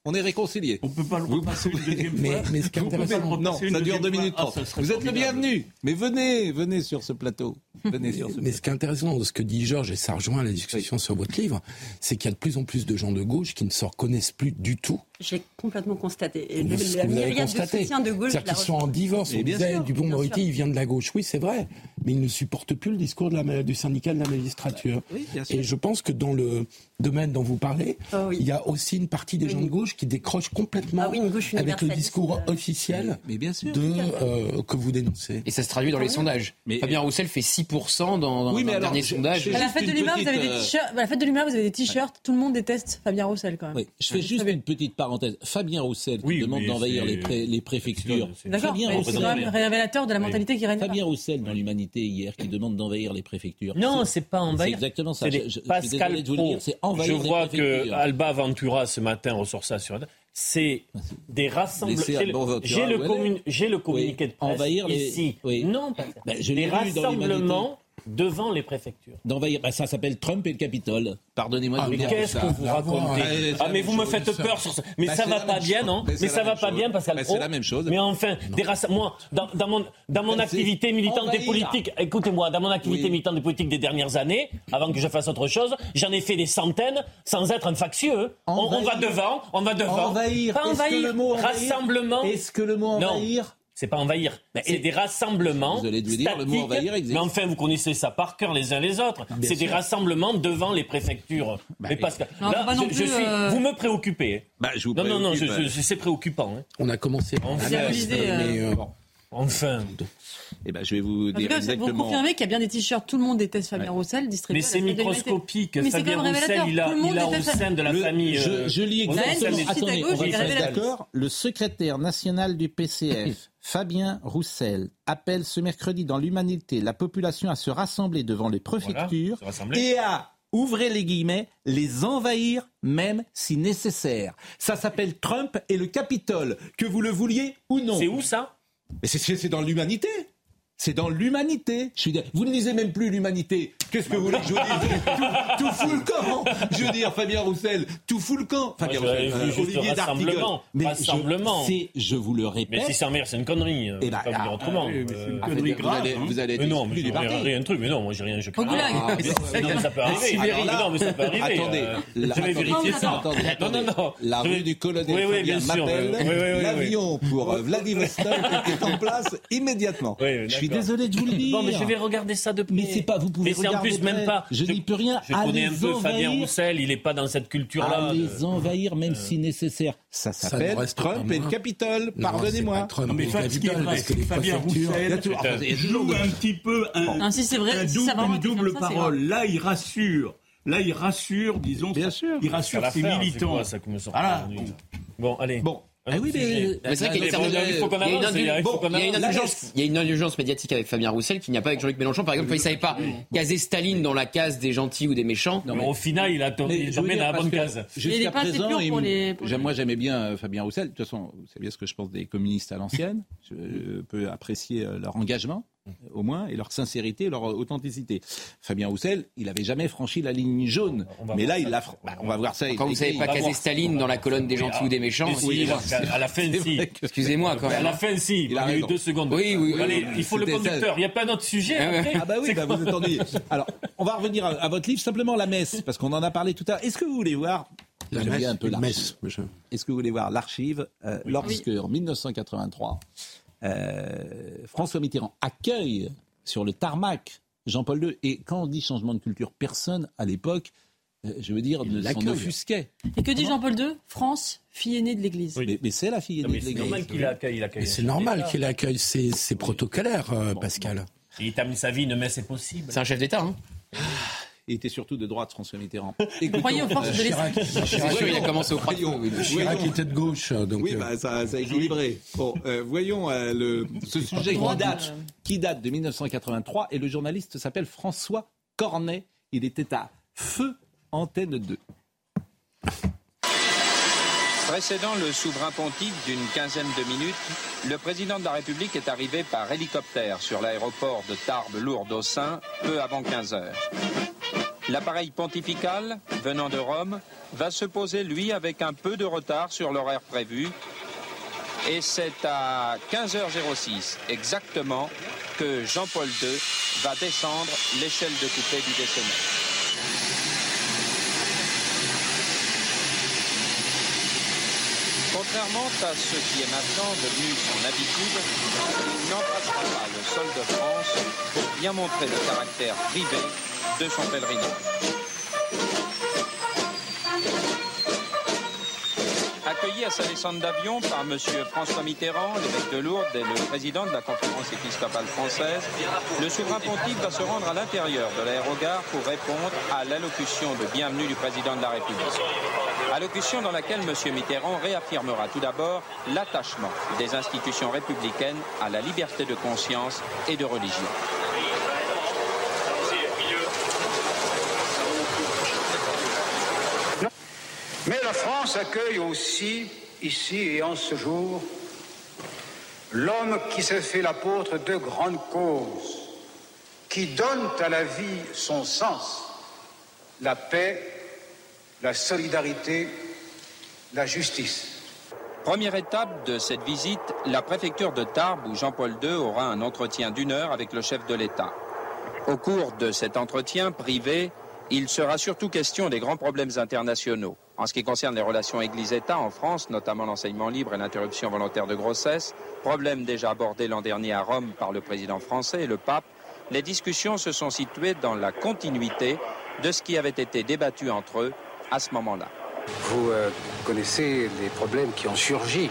on est réconciliés. On peut pas le repasser une deuxième Mais- fois. mais ce qui Vous Non, ça dure 2 minutes. 30. Ah, Vous êtes le bienvenu. Mais venez, venez sur ce plateau. Venez sur ce Mais ce qui est intéressant de ce que dit Georges, et ça rejoint la discussion sur votre livre, c'est qu'il y a de plus en plus de gens de gauche qui ne se reconnaissent plus du tout. J'ai complètement constaté. Et Vous- le- la vous myriade de constaté. soutien de gauche, C'est-à-dire qu'ils sont en divorce. Mais On disait, Moretti, sûr. il vient de la gauche. Oui, c'est vrai. Mais il ne supporte plus le discours de la- du syndicat de la magistrature. Oui. Et je pense que dans le domaine dont vous parlez, Ah oui. il y a aussi une partie des gens de gauche qui décrochent complètement Ah oui, une gauche avec le discours euh. officiel Mais bien sûr. de, euh, que vous dénoncez. Et ça se traduit dans les sondages. Mais- Fabien Roussel fait 6% dans, dans Oui, mais un alors, dernier sondage. je- À la Juste fête de une l'humain, vous avez petite, des euh, t-shirts. À la fête de l'humain, vous avez des t-shirts. Tout le monde déteste Fabien Roussel quand même. Oui, je fais juste une petite parenthèse. Fabien Roussel qui demande d'envahir les, pré- les préfectures. c'est- D'accord. C'est Roussel, quand même révélateur de la mentalité qui règne. Fabien Roussel dans l'Humanité hier qui demande d'envahir les préfectures. Non, c'est pas C'est envahir. exactement ça. C'est Je, suis Pascal de vous le Pro. dire, c'est envahir Je les vois que préfectures. Alba Ventura ce matin ressort ça sur c'est des rassemblements. J'ai le, commun- le communiqué Oui, de presse envahir les- ici. oui. Non, pas. Ben, je des rassemblements devant les préfectures. D'envahir, ben, ça s'appelle Trump et le Capitole. Pardonnez-moi de Ah, vous mais dire qu'est-ce que vous racontez Ouais, c'est Ah mais vous me faites ça. peur sur ça. Mais Bah, ça va pas bien, chose. non Mais Mais ça va pas chose. bien, Pascal Bah, Pro. c'est la même chose. Mais enfin, des rass- moi, dans, dans mon, dans mon activité militante et envahir. politique, écoutez-moi, dans mon activité Oui. militante et politique des dernières années, avant que je fasse autre chose, j'en ai fait des centaines sans être un factieux. On, on va devant, on va devant. Envahir. Pas Est-ce que envahir. le mot envahir- Rassemblement. Est-ce que le mot envahir C'est pas envahir, c'est des rassemblements. Désolé de vous dire, le mot statiques. envahir existe. Mais enfin, vous connaissez ça par cœur les uns les autres. C'est des rassemblements devant les préfectures. mais Pascal, Non, là, je, suis, euh, vous me préoccupez. Bah, je vous non, non, non, je- je- c'est préoccupant. hein. On a commencé Enfin, euh, mais euh, Enfin. Eh ben, je vais vous dire cas, vous exactement. confirmez qu'il y a bien des t-shirts. Tout le monde déteste Fabien Roussel distribué. Mais c'est microscopique. Mais c'est Fabien quand même Roussel, révélateur. il a, Tout le monde il a au sein de la Le- famille. je, euh, je lis exactement. Attendez, on va d'accord. Le secrétaire national du PCF, Fabien Roussel, appelle ce mercredi dans l'Humanité la population à se rassembler devant les préfectures et à ouvrez les guillemets, les envahir même si nécessaire. Ça s'appelle Trump et le Capitole, que vous le vouliez ou non. C'est où ça? Mais c'est dans l'Humanité. C'est dans l'humanité. Je suis Vous ne lisez même plus l'humanité. Qu'est-ce que vous voulez que je vous dise tout, tout fout le camp. Je veux dire, Fabien Roussel, tout fout le camp. Fabien Moi, Roussel, euh, juste Olivier rassemblement, d'Artigol. rassemblement. Je, c'est- je vous le répète. Mais si c'est en mer, c'est une connerie. euh, Eh ben, faut pas vous dire ah, autrement. mais c'est une Euh, connerie vous grave, allez- hein. Vous allez Mais non, mais du j'ai parti. rien- de truc. Mais non, moi j'ai rien. Je Au goulag. Ah, mais ça- non, mais ça peut arriver. Mais là- non, mais ça peut arriver. Attendez, euh, la- Je vais attendez, vérifier ça. attendez, Non, non, non. La rue du colonel Oui, oui, Fabien bien sûr. m'appelle. L'avion pour euh, Vladivostok est en place immédiatement. Je suis désolé de vous le dire. Bon, mais je vais regarder ça de près. Mais c'est pas, vous pouvez Mais c'est en regarder plus même pas. Je n'y peux rien. Je à connais un peu Fabien. Roussel, il n'est pas dans cette culture-là. Les envahir, même si nécessaire. Ça Ça s'appelle Trump et le. Capitole. Pardonnez-moi. Non, mais Fabien Roussel euh, joue un petit peu un, si double, parole. Là, il rassure. Là, il rassure, disons, Bien sûr. il rassure ses c'est militants. quoi, ça, que me sort Voilà. Bon, allez. Bon. Ah oui, mais- c'est vrai qu'il y a une indulgence- il y a une indulgence médiatique avec Fabien Roussel qu'il n'y a pas avec Jean-Luc Mélenchon. Par exemple, il ne savait pas caser Staline dans la case des gentils ou des méchants. Mais Au final, il a dire, à la bonne case. Il Jusqu'à présent, moi j'aimais bien euh, Fabien Roussel. De toute façon, vous savez bien ce que je pense des communistes à l'ancienne. Je peux apprécier euh, leur engagement, au moins, et leur sincérité, leur authenticité. Fabien Roussel, il n'avait jamais franchi la ligne jaune. Mais là, il l'a. fr- bah, on va voir ça. Quand vous savez pas caser. Staline dans la colonne des gentils ou des méchants. Si, oui, à la fin, si. Excusez-moi quand À même. la fin, si. Il a eu deux secondes. Oui, oui, oui, Allez, oui, il faut le conducteur. Il n'y a pas un autre sujet Ah Ah bah oui, bah vous êtes ennuyé. Alors, on va revenir à, à votre livre, simplement la messe, parce qu'on en a parlé tout à l'heure. Est-ce que vous voulez voir La messe, un peu Est-ce que vous voulez voir l'archive euh, lorsque, en 1983, euh, François Mitterrand accueille sur le tarmac Jean-Paul II Et quand on dit changement de culture, personne à l'époque, euh, je veux dire, ne s'en offusquait. Et que dit Jean-Paul II France, fille aînée de l'Église. Mais, mais c'est la fille aînée de c'est l'Église. normal qu'il accueille. c'est normal d'État. qu'il accueille, c'est c'est protocolaire, euh, Pascal. Il termine sa vie, une messe est possible. C'est un chef d'État. Hein. Il était surtout de droite, François Mitterrand. Croyez aux forces de. C'est sûr, il a commencé au feu. Chirac était de gauche, donc Oui, euh, bah, ça, ça a équilibré. Bon, euh, voyons euh, le, ce sujet qui Droite, date, euh. qui date de 1983 et le journaliste s'appelle François Cornet. Il était à Feu Antenne 2. Précédant le souverain pontife d'une quinzaine de minutes, le président de la République est arrivé par hélicoptère sur l'aéroport de Tarbes-Lourdes-Aussin peu avant 15 heures. L'appareil pontifical, venant de Rome, va se poser, lui, avec un peu de retard sur l'horaire prévu. Et c'est à 15h06 exactement que Jean-Paul II va descendre l'échelle de coupé du décennaire. Contrairement à ce qui est maintenant devenu son habitude, il n'embrassera pas le sol de France pour bien montrer le caractère privé de son pèlerinage. Accueilli à sa descente d'avion par M. François Mitterrand, l'évêque de Lourdes et le président de la conférence épiscopale française, le souverain pontife va se rendre à l'intérieur de l'aérogare pour répondre à l'allocution de bienvenue du président de la République. Allocution dans laquelle M. Mitterrand réaffirmera tout d'abord l'attachement des institutions républicaines à la liberté de conscience et de religion. Mais la France accueille aussi, ici et en ce jour, l'homme qui s'est fait l'apôtre de grandes causes, qui donne à la vie son sens, la paix, la solidarité, la justice. Première étape de cette visite, la préfecture de Tarbes où Jean-Paul II aura un entretien d'une heure avec le chef de l'État. Au cours de cet entretien privé, il sera surtout question des grands problèmes internationaux. En ce qui concerne les relations Église-État en France, notamment l'enseignement libre et l'interruption volontaire de grossesse, problème déjà abordé l'an dernier à Rome par le président français et le pape, les discussions se sont situées dans la continuité de ce qui avait été débattu entre eux à ce moment-là. Vous euh, connaissez les problèmes qui ont surgi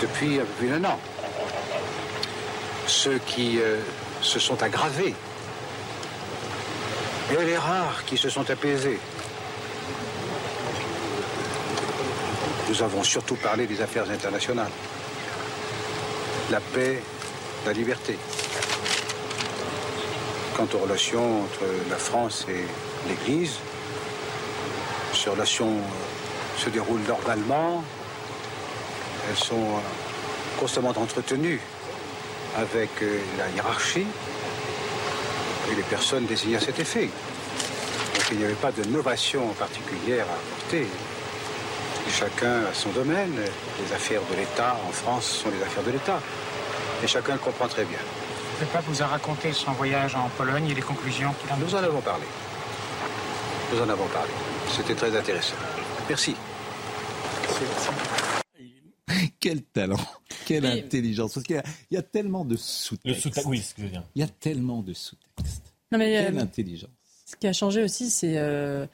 depuis un peu plus d'un an. Ceux qui euh, se sont aggravés. Et les rares qui se sont apaisés. Nous avons surtout parlé des affaires internationales. La paix, la liberté. Quant aux relations entre la France et l'Église, ces relations euh, se déroulent normalement. Elles sont euh, constamment entretenues. avec euh, la hiérarchie et les personnes désignées à cet effet. Donc il n'y avait pas de novation particulière à apporter. Chacun a son domaine. Les affaires de l'État en France sont les affaires de l'État. Et chacun le comprend très bien. Le pape vous a raconté son voyage en Pologne et les conclusions qu'il en a Nous en avons parlé. Nous en avons parlé. C'était très intéressant. Merci. Quel talent, quelle intelligence. Parce qu'il y a- il y, a tellement de sous-textes. Le sous oui, ce que je veux dire. Il y a tellement de sous-textes. Quelle euh, intelligence. Ce qui a changé aussi, c'est euh,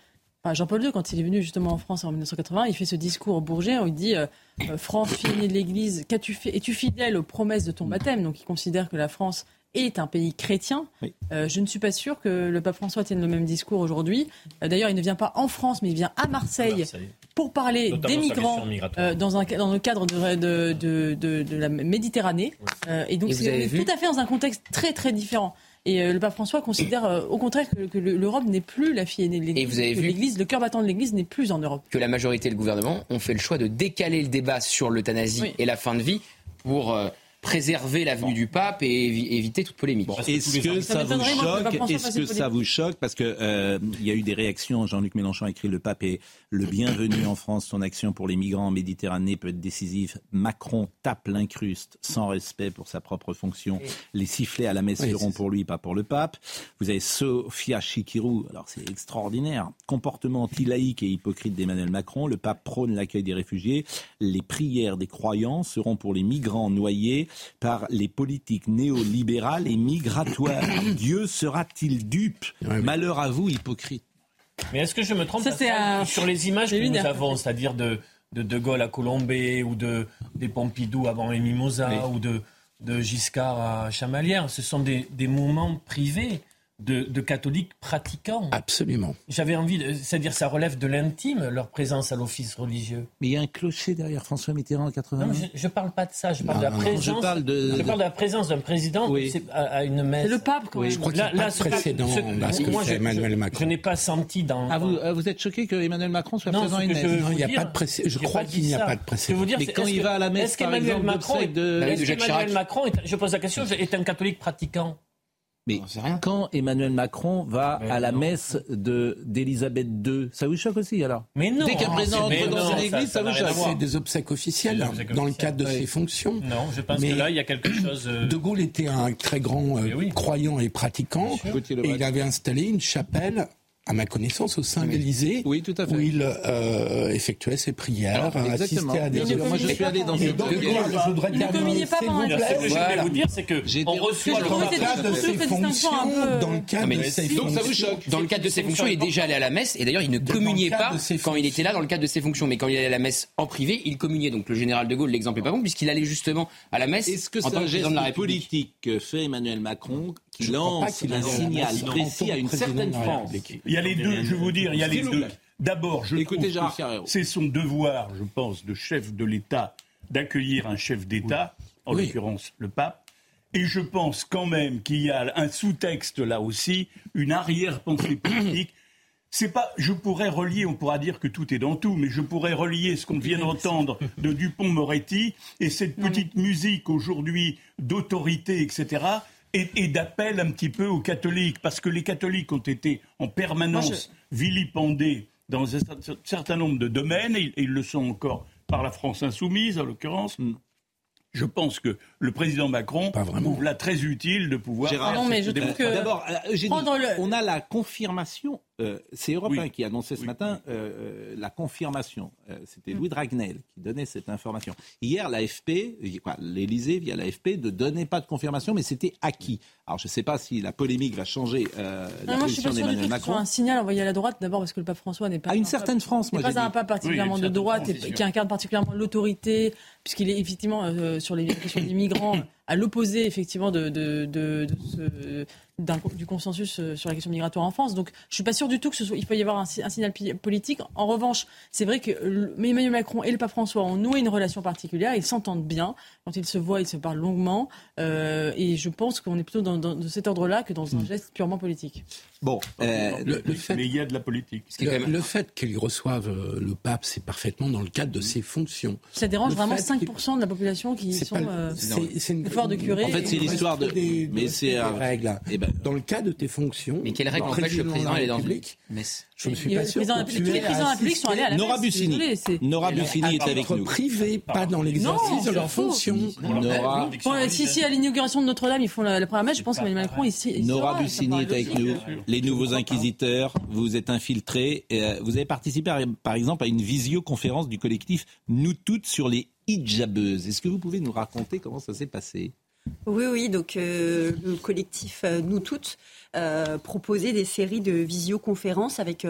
enfin, Jean-Paul II, quand il est venu justement en France en 1980, il fait ce discours au Bourget où il dit euh, euh, France, fille de l'Église, qu'as-tu fait? Es-tu fidèle aux promesses de ton baptême? Donc il considère que la France est un pays chrétien. Euh, je ne suis pas sûr que le pape François tienne le même discours aujourd'hui. Euh, D'ailleurs, il ne vient pas en France, mais il vient à Marseille, pour parler Notamment des migrants euh, dans, un, dans le cadre de, de, de, de- de la Méditerranée. Euh, et donc, Et c'est tout à fait dans un contexte très très différent. Et le pape François considère euh, au contraire que, que le- l'Europe n'est plus la fille aînée de l'Église. vous avez vu- l'Église, le cœur battant de l'Église n'est plus en Europe. que la majorité et le gouvernement ont fait le choix de décaler le débat sur l'euthanasie Oui. et la fin de vie pour euh, préserver l'avenue du pape et évi- éviter toute polémique. Est-ce que ça vous choque Est-ce que ça vous choque Parce que euh, il y a eu des réactions. Jean-Luc Mélenchon a écrit le pape est le bienvenu en France. Son action pour les migrants en Méditerranée peut être décisive. Macron tape l'incruste sans respect pour sa propre fonction. Les sifflets à la messe Oui, seront pour lui, pas pour le pape. Vous avez Sophia Chikirou. Alors c'est extraordinaire. Comportement anti-laïque et hypocrite d'Emmanuel Macron. Le pape prône l'accueil des réfugiés. Les prières des croyants seront pour les migrants noyés par les politiques néolibérales et migratoires. Dieu sera-t-il dupe? Malheur à vous, hypocrite. Mais est-ce que je me trompe Ça, c'est un- sur les images que nous avons, c'est-à-dire de, de De Gaulle à Colombey ou de, des Pompidou avant les Mimosas ou de, de Giscard à Chamalières, ce sont des, des moments privés de, de catholiques pratiquants. Absolument. J'avais envie, c'est-à-dire ça relève de l'intime, leur présence à l'office religieux. Mais il y a un clocher derrière François Mitterrand en 80. Non, je ne parle pas de ça, je parle Non, de la non, présence. Je parle de- je parle de la présence d'un président à, à une messe. C'est le pape, quand Oui. Je crois qu'il n'y a pas de ce que- précédent ce- que moi, fait je- Emmanuel je- Macron. Je n'ai pas senti dans. Ah, vous, euh, vous êtes choqué que Emmanuel Macron soit Non, présent à une messe Non, il n'y a pas de précédent. Je crois qu'il n'y a pas de Je précédent. veux vous dire, Mais quand est-ce il va à la messe, par exemple, de- est-ce qu'Emmanuel. Macron je pose la question, est un catholique pratiquant? Mais quand Emmanuel Macron va à la messe de d'Élisabeth II, ça vous choque aussi alors? Mais non. Dès qu'un président entre dans non, une ça- église, ça ça, vous choque. C'est des obsèques des obsèques dans le cadre de Oui. ses fonctions. Non, je pense Mais que là, il y a quelque chose. euh, De Gaulle était un très grand euh, croyant et pratiquant, et il avait installé une chapelle, à ma connaissance, au sein de l'Élysée, Oui, tout à fait. où il euh, effectuait ses prières, Alors, assistait à des exactement. Moi, je suis allé dans ce donc, je voudrais Il ne terminer, pas pendant vous la Ce que je voulais Voilà. vous dire, c'est que J'ai on reçoit le cadre de ses fonctions, peu- dans le cadre de ses Donc, ça vous choque Dans le cadre de ses fonctions, il est déjà allé à la messe et d'ailleurs il ne communiait pas quand il était là dans le cadre de ses fonctions. Mais quand il allait à la messe en privé, il communiait. Donc le général de Gaulle, l'exemple est pas bon puisqu'il allait justement à la messe Est-ce que en c'est tant un que président de la République. politique que fait Emmanuel Macron qui lance un signal précis à une certaine France. Il y a les deux, je vais vous dire, il y a les deux. D'abord, je Écoutez trouve que c'est son devoir, je pense, de chef de l'État d'accueillir un chef d'État, en Oui. l'occurrence le pape. Et je pense quand même qu'il y a un sous-texte là aussi, une arrière-pensée politique. C'est pas, je pourrais relier, on pourra dire que tout est dans tout, mais je pourrais relier ce qu'on vient d'entendre de Dupont-Moretti et cette petite musique aujourd'hui d'autorité, etc., et, et d'appel un petit peu aux catholiques, parce que les catholiques ont été en permanence vilipendés dans un cer- certain nombre de domaines, et, et ils le sont encore par la France insoumise, en l'occurrence. Je pense que le président Macron trouve là très utile de pouvoir. Gérard, non, mais je trouve que- D'abord, euh, le- on a la confirmation, euh, c'est Europe Oui. 1 qui annonçait ce matin euh, la confirmation. Euh, C'était Louis Dragnel qui donnait cette information. Hier, l'AFP, l'Élysée via l'AFP, ne donnait pas de confirmation, mais c'était acquis. Alors, je ne sais pas si la polémique va changer euh, la Non, moi, je suis position pas d'Emmanuel Macron. un signal envoyé à la droite, d'abord parce que le pape François n'est pas À une un certaine pape- France, moi, pas un pape particulièrement Oui, de droite et qui incarne particulièrement l'autorité, puisqu'il est effectivement euh, sur les questions des à l'opposé effectivement de, de, de- de du consensus euh, sur la question migratoire en France. Donc, je suis pas sûr du tout que ce soit, il peut y avoir un, si- un signal politique. En revanche, c'est vrai que Emmanuel Macron et le pape François ont noué une relation particulière. Ils s'entendent bien. Quand ils se voient, ils se parlent longuement. Euh, et je pense qu'on est plutôt dans, dans- de cet ordre-là que dans un geste purement politique. Bon, euh, Le- le fait- Mais il y a de la politique. Le, le fait qu'ils reçoivent le pape, c'est parfaitement dans le cadre de ses fonctions. Ça dérange Le vraiment fait 5% de la population qui sont. pas euh, c'est- c'est une- faut de curé. En fait, c'est l'histoire de. mais c'est règles. Eh ben... Dans le cas de tes fonctions. Mais quelles règles empêchent le président d'aller dans une messe Je ne suis pas sûr. Tous les présidents publics sont allés à la messe. Nora Bussini. Nora Bussini est avec nous. privé, pas dans l'exercice de leurs fonctions. Nora. Si, si, à l'inauguration de Notre-Dame, ils font la première messe, je pense qu'Emmanuel Macron, ici. Nora Bussini est avec nous. Les nouveaux inquisiteurs, vous êtes infiltrés. Vous avez participé, par exemple, à une visioconférence du collectif Nous Toutes sur les hijabeuses. Est-ce que vous pouvez nous raconter comment ça s'est passé? Oui, oui, donc euh, le collectif euh, Nous Toutes euh, proposait des séries de visioconférences avec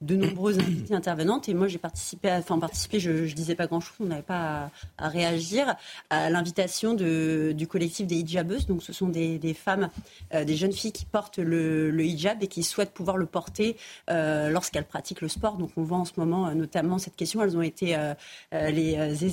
de nombreuses invités intervenantes et moi j'ai participé, à, enfin participé, je, je disais pas grand chose, on n'avait pas à, réagir à l'invitation du collectif des hijabeuses. Donc ce sont des, femmes, des jeunes filles qui portent le, hijab et qui souhaitent pouvoir le porter lorsqu'elles pratiquent le sport. Donc on voit en ce moment notamment cette question. Elles ont été les,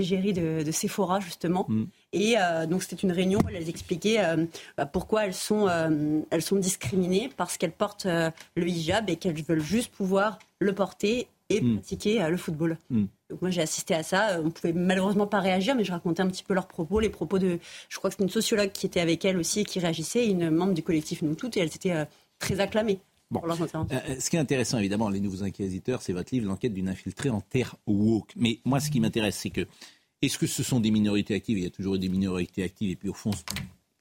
égéries de, de Sephora justement. Mm. Et euh, donc c'était une réunion où elles expliquaient euh, bah, pourquoi elles sont, euh, elles sont discriminées parce qu'elles portent le hijab et qu'elles veulent juste pouvoir le porter et mm. pratiquer le football. Mm. Donc moi j'ai assisté à ça. On pouvait malheureusement pas réagir, mais je racontais un petit peu leurs propos, les propos de, je crois que c'était une sociologue qui était avec elle aussi et qui réagissait, une membre du collectif Nous Toutes, et elles étaient très acclamées. Bon. ce qui est intéressant, évidemment, les nouveaux inquisiteurs, c'est votre livre, l'enquête d'une infiltrée en terre woke. Mais moi, ce qui m'intéresse, c'est que est-ce que ce sont des minorités actives? Il y a toujours eu des minorités actives, et puis au fond,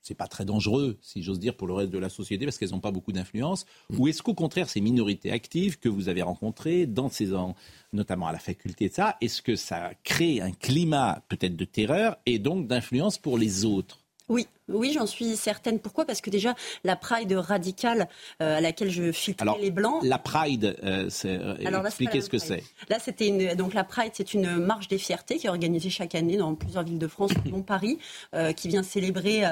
c'est pas très dangereux, si j'ose dire, pour le reste de la société, parce qu'elles n'ont pas beaucoup d'influence. Mm. Ou est-ce qu'au contraire, ces minorités actives que vous avez rencontrées, dans ces ans, notamment à la faculté de ça, est-ce que ça crée un climat peut-être de terreur et donc d'influence pour les autres? Oui, oui, j'en suis certaine. Pourquoi? Parce que déjà, la Pride radicale euh, à laquelle je filtrais les blancs. La Pride, euh, c'est, euh, expliquez ce que c'est. Là, c'était une, donc la Pride, c'est une marche des fiertés qui est organisée chaque année dans plusieurs villes de France, dont Paris, euh, qui vient célébrer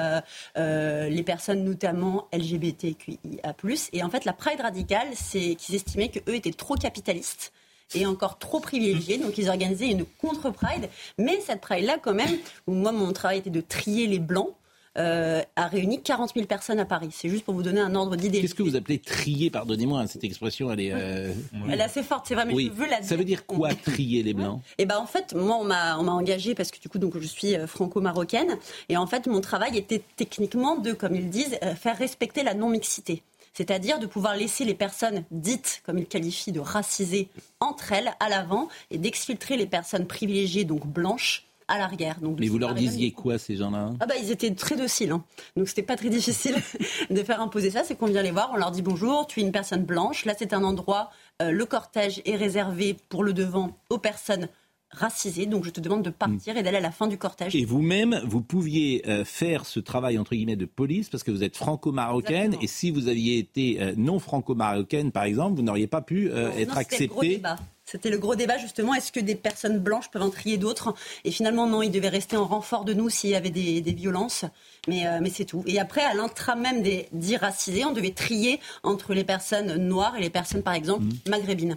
les personnes notamment LGBTQIA+. Et en fait, la Pride radicale, c'est qu'ils estimaient qu'eux étaient trop capitalistes et encore trop privilégiés. Donc ils organisaient une contre-Pride. Mais cette Pride-là, quand même, où moi, mon travail était de trier les blancs, euh, a réuni 40 000 personnes à Paris. C'est juste pour vous donner un ordre d'idée. Qu'est-ce que vous appelez trier Pardonnez-moi, hein, cette expression, elle est. Euh... Elle est assez forte, c'est vrai, mais je veux la dire. Ça veut dire quoi, trier les Blancs? Eh ben en fait, moi, on m'a, on m'a engagé parce que du coup, donc, je suis euh, franco-marocaine. Et en fait, mon travail était techniquement de, comme ils disent, faire respecter la non-mixité c'est-à-dire de pouvoir laisser les personnes dites, comme ils qualifient, de racisées entre elles à l'avant et d'exfiltrer les personnes privilégiées, donc blanches, à l'arrière. Mais vous leur disiez quoi, ces gens-là? Ah bah ils étaient très dociles, hein. donc c'était pas très difficile de faire imposer ça. C'est qu'on vient les voir, on leur dit bonjour, tu es une personne blanche. Là, c'est un endroit, euh, le cortège est réservé pour le devant aux personnes racisées. Donc je te demande de partir et d'aller à la fin du cortège. Et vous-même, vous pouviez euh, faire ce travail entre guillemets de police parce que vous êtes franco-marocaine et si vous aviez été euh, non franco-marocaine, par exemple, vous n'auriez pas pu être accepté. C'était le gros débat justement. Est-ce que des personnes blanches peuvent en trier d'autres? Et finalement, non, ils devaient rester en renfort de nous s'il y avait des, violences. Mais, euh, mais c'est tout. Et après, à l'intra même des dits racisés, on devait trier entre les personnes noires et les personnes, par exemple, mmh. maghrébines.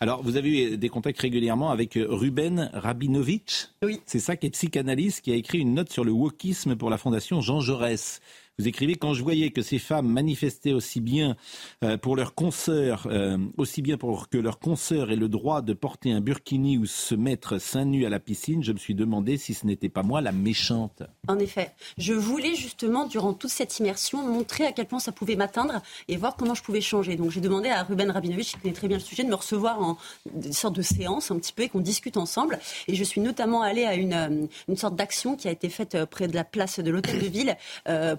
Alors, vous avez eu des contacts régulièrement avec euh, Ruben Rabinovitch? Oui. C'est ça qui est psychanalyste, qui a écrit une note sur le wokisme pour la Fondation Jean Jaurès. Vous écrivez quand je voyais que ces femmes manifestaient aussi bien euh, pour leurs consoeurs, euh, aussi bien pour que leurs consoeurs aient le droit de porter un burkini ou se mettre seins nus à la piscine, je me suis demandé si ce n'était pas moi la méchante. En effet, je voulais justement durant toute cette immersion montrer à quel point ça pouvait m'atteindre et voir comment je pouvais changer. Donc j'ai demandé à Ruben Rabinovich, qui connaît très bien le sujet, de me recevoir en sorte de séance un petit peu et qu'on discute ensemble. Et je suis notamment allée à une, euh, une sorte d'action qui a été faite près de la place de l'hôtel de ville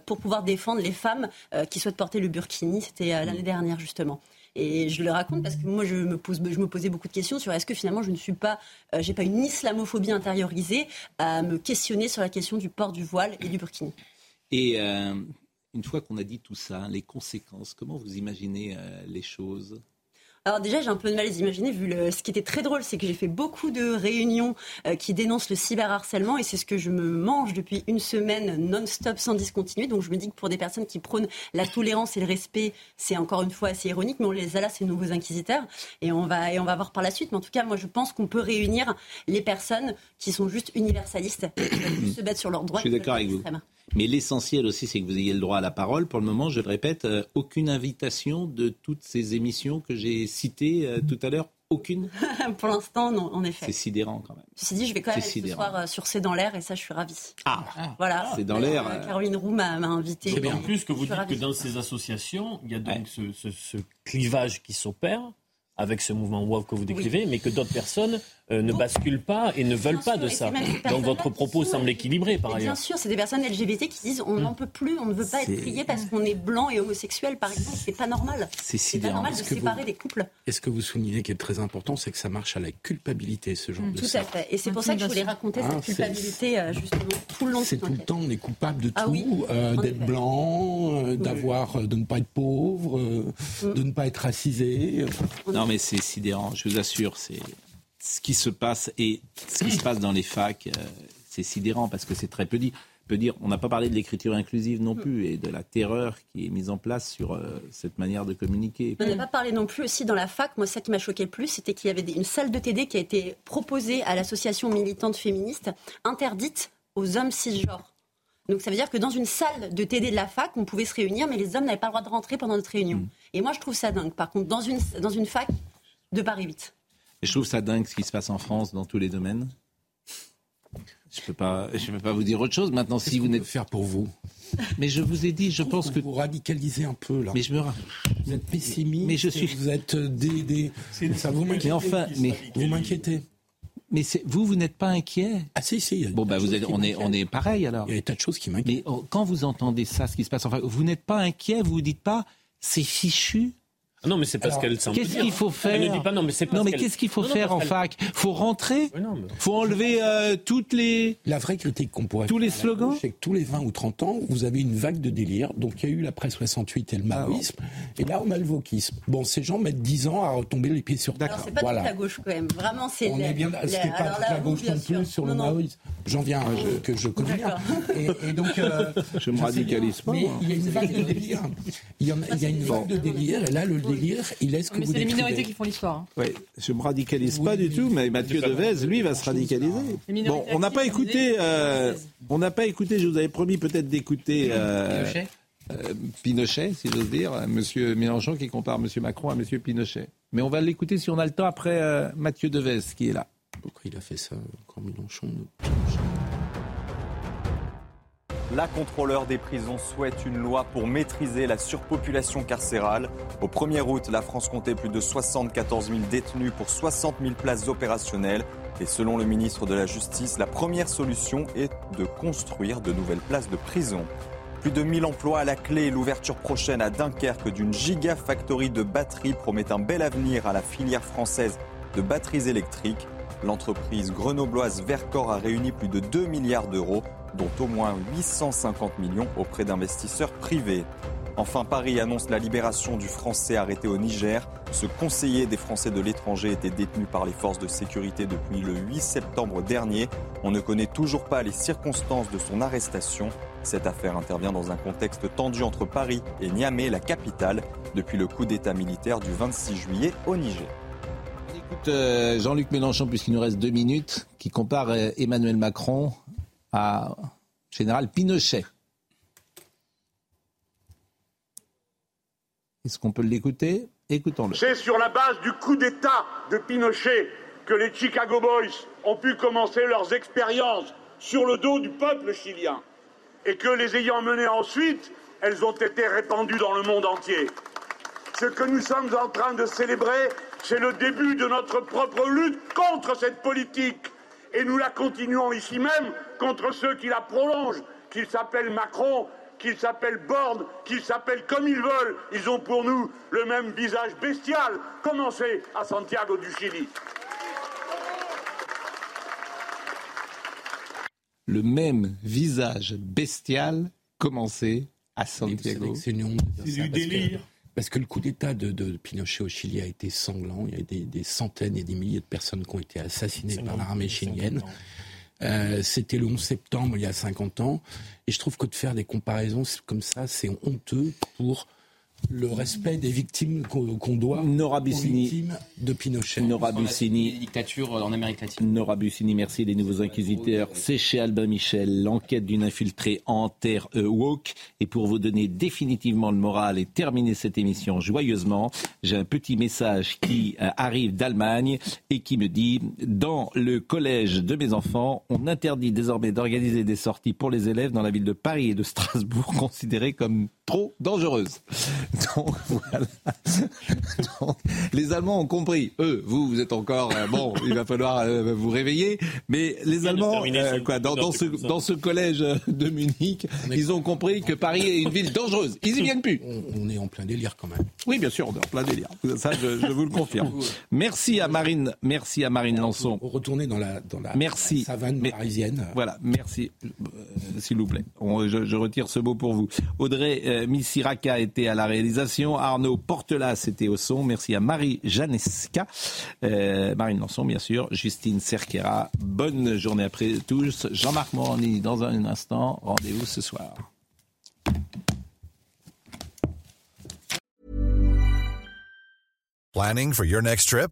pour pouvoir défendre les femmes euh, qui souhaitent porter le burkini. C'était euh, l'année mm. dernière, justement. Et je le raconte parce que moi, je me, pose, je me posais beaucoup de questions sur est-ce que finalement je ne suis pas, euh, j'ai pas une islamophobie intériorisée à me questionner sur la question du port du voile et du burkini. Et une fois qu'on a dit tout ça, les conséquences, comment vous imaginez les choses? Alors déjà, j'ai un peu de mal à les imaginer, vu le... ce qui était très drôle, c'est que j'ai fait beaucoup de réunions euh, qui dénoncent le cyberharcèlement, et c'est ce que je me mange depuis une semaine non-stop, sans discontinuer. Donc je me dis que pour des personnes qui prônent la tolérance et le respect, c'est encore une fois assez ironique, mais on les a là, ces nouveaux inquisiteurs, et on va, et on va voir par la suite. Mais en tout cas, moi, je pense qu'on peut réunir les personnes qui sont juste universalistes, qui se battre sur leurs droits. Je suis d'accord avec vous. Mais l'essentiel aussi, c'est que vous ayez le droit à la parole. Pour le moment, je le répète, euh, aucune invitation de toutes ces émissions que j'ai citées euh, tout à l'heure Aucune Pour l'instant, non, en effet. C'est sidérant quand même. Ceci dit, je vais quand même être ce soir euh, sur C'est dans l'air et ça, je suis ravie. Ah, voilà. C'est dans l'air. Euh, Caroline Roux m'a invité. C'est bien plus que vous dites que dans ces associations, il y a donc ce, ce, ce clivage qui s'opère avec ce mouvement WOW que vous décrivez, mais que d'autres personnes euh, ne basculent pas et ne veulent pas de ça. Donc votre propos semble équilibré par ailleurs. Bien sûr, c'est des personnes LGBT qui disent on n'en peut plus, on ne veut pas être prié parce qu'on est blanc et homosexuel, par exemple. C'est pas normal. C'est pas normal de séparer des couples. est ce que vous soulignez qui est très important, c'est que ça marche à la culpabilité, ce genre de Tout à fait. Et c'est pour ça que je voulais raconter cette ah, culpabilité euh, justement tout le long. C'est tout le temps, on est coupable de ah tout, euh, d'être blanc, d'avoir, de ne pas être pauvre, mm. de ne pas être racisé. Non mais c'est sidérant, je vous assure, c'est ce qui se passe et ce qui se passe dans les facs, euh, c'est sidérant parce que c'est très peu dit. Peut dire, on n'a pas parlé de l'écriture inclusive non plus et de la terreur qui est mise en place sur euh, cette manière de communiquer. On n'a pas parlé non plus aussi dans la fac. Moi, ça qui m'a choqué le plus, c'était qu'il y avait une salle de TD qui a été proposée à l'association militante féministe, interdite aux hommes cisgenres. Donc ça veut dire que dans une salle de TD de la fac, on pouvait se réunir, mais les hommes n'avaient pas le droit de rentrer pendant notre réunion. Mm. Et moi, je trouve ça dingue. Par contre, dans une, dans une fac de Paris 8. Et je trouve ça dingue ce qui se passe en France dans tous les domaines. Je peux pas, je peux pas vous dire autre chose. Maintenant, si vous n'êtes faire pour vous? Mais je vous ai dit, je pense que vous radicalisez un peu là. Mais je me vous êtes pessimiste. Mais je suis. Vous êtes des, des... ça vous m'inquiète. Mais enfin, mais vous m'inquiétez. Mais vous, vous n'êtes pas inquiet? Ah si, si. Bon, bah, vous êtes, on, est, on est pareil alors. Il y a des tas de choses qui m'inquiètent. Mais oh, quand vous entendez ça, ce qui se passe, enfin, vous n'êtes pas inquiet, vous vous dites pas, c'est fichu non, mais c'est parce qu'elle Qu'est-ce qu'il faut faire Elle ne dit pas non, mais c'est Non, mais qu'est-ce qu'il faut faire en fac Faut rentrer Faut enlever euh, toutes les. La vraie critique qu'on pourrait tous les slogans. C'est que tous les 20 ou 30 ans, vous avez une vague de délire. Donc il y a eu la presse 68 et le ah maoïsme, et là on a le wokisme. Bon, ces gens mettent 10 ans à retomber les pieds sur terre. C'est pas toute la gauche quand même. Vraiment, c'est. On est bien. C'était pas toute la gauche non plus sur le maoïsme. J'en viens euh, que je connais bien. Et, donc. Euh, je me radicalise pas. Mais il y a une vague de délire. Il y a une vague de délire. Et là, le délire, il est mais c'est les minorités qui font l'histoire. Hein. Oui, je me radicalise pas du tout, mais Mathieu Devez, lui, va se radicaliser. Bon, on n'a pas écouté, euh, on n'a pas écouté. Je vous avais promis peut-être d'écouter. Euh, euh, Pinochet, si j'ose dire, Monsieur Mélenchon qui compare Monsieur Macron à Monsieur Pinochet. Mais on va l'écouter si on a le temps après Mathieu Devez qui est là. Pourquoi il a fait ça quand Mélenchon la contrôleur des prisons souhaite une loi pour maîtriser la surpopulation carcérale. Au 1er août, la France comptait plus de 74 000 détenus pour 60 000 places opérationnelles. Et selon le ministre de la Justice, la première solution est de construire de nouvelles places de prison. Plus de 1000 emplois à la clé et l'ouverture prochaine à Dunkerque d'une gigafactory de batteries promet un bel avenir à la filière française de batteries électriques. L'entreprise grenobloise Vercor a réuni plus de 2 milliards d'euros dont au moins 850 millions auprès d'investisseurs privés. Enfin, Paris annonce la libération du Français arrêté au Niger. Ce conseiller des Français de l'étranger était détenu par les forces de sécurité depuis le 8 septembre dernier. On ne connaît toujours pas les circonstances de son arrestation. Cette affaire intervient dans un contexte tendu entre Paris et Niamey, la capitale, depuis le coup d'État militaire du 26 juillet au Niger. écoute euh, Jean-Luc Mélenchon, puisqu'il nous reste deux minutes, qui compare euh, Emmanuel Macron général Pinochet. Est-ce qu'on peut l'écouter? Écoutons-le. C'est sur la base du coup d'État de Pinochet que les Chicago Boys ont pu commencer leurs expériences sur le dos du peuple chilien et que les ayant menées ensuite, elles ont été répandues dans le monde entier. Ce que nous sommes en train de célébrer, c'est le début de notre propre lutte contre cette politique et nous la continuons ici même contre ceux qui la prolongent, qu'ils s'appellent Macron, qu'ils s'appellent Borne, qu'ils s'appellent comme ils veulent. Ils ont pour nous le même visage bestial. Commencez à Santiago du Chili. Le même visage bestial, commencez à Santiago. C'est du délire. Parce que le coup d'État de, Pinochet au Chili a été sanglant. Il y a des, des, centaines et des milliers de personnes qui ont été assassinées par l'armée chilienne. Euh, C'était le 11 septembre, il y a 50 ans. Et je trouve que de faire des comparaisons comme ça, c'est honteux pour le respect des victimes qu'on doit Nora aux victimes de Pinochet. Nora Bussini. dictature en Amérique latine. Nora Bussini, merci des nouveaux inquisiteurs. C'est chez Albin Michel, l'enquête d'une infiltrée en terre euh, woke. Et pour vous donner définitivement le moral et terminer cette émission joyeusement, j'ai un petit message qui euh, arrive d'Allemagne et qui me dit dans le collège de mes enfants, on interdit désormais d'organiser des sorties pour les élèves dans la ville de Paris et de Strasbourg considérées comme trop dangereuses. Donc voilà. Donc, les Allemands ont compris. Eux, vous, vous êtes encore euh, bon. Il va falloir euh, vous réveiller. Mais les Allemands, euh, quoi, dans, dans ce dans ce collège de Munich, ils ont compris que Paris est une ville dangereuse. Ils y viennent plus. On est en plein délire quand même. Oui, bien sûr, on est en plein délire. Ça, je, je vous le confirme. Merci à Marine. Merci à Marine Lançon. Retourner dans la dans la, Merci. la savane Mais- parisienne. Voilà, merci, s'il vous plaît. On- je, je retire ce mot pour vous. Audrey Missiraka était à la réalisation, Arnaud Portelas était au son. Merci à Marie Janeska, euh, Marine Lançon, bien sûr, Justine Cerquera. Bonne journée après tous. Jean-Marc Morandi, dans un instant, rendez-vous ce soir. Planning for your next trip?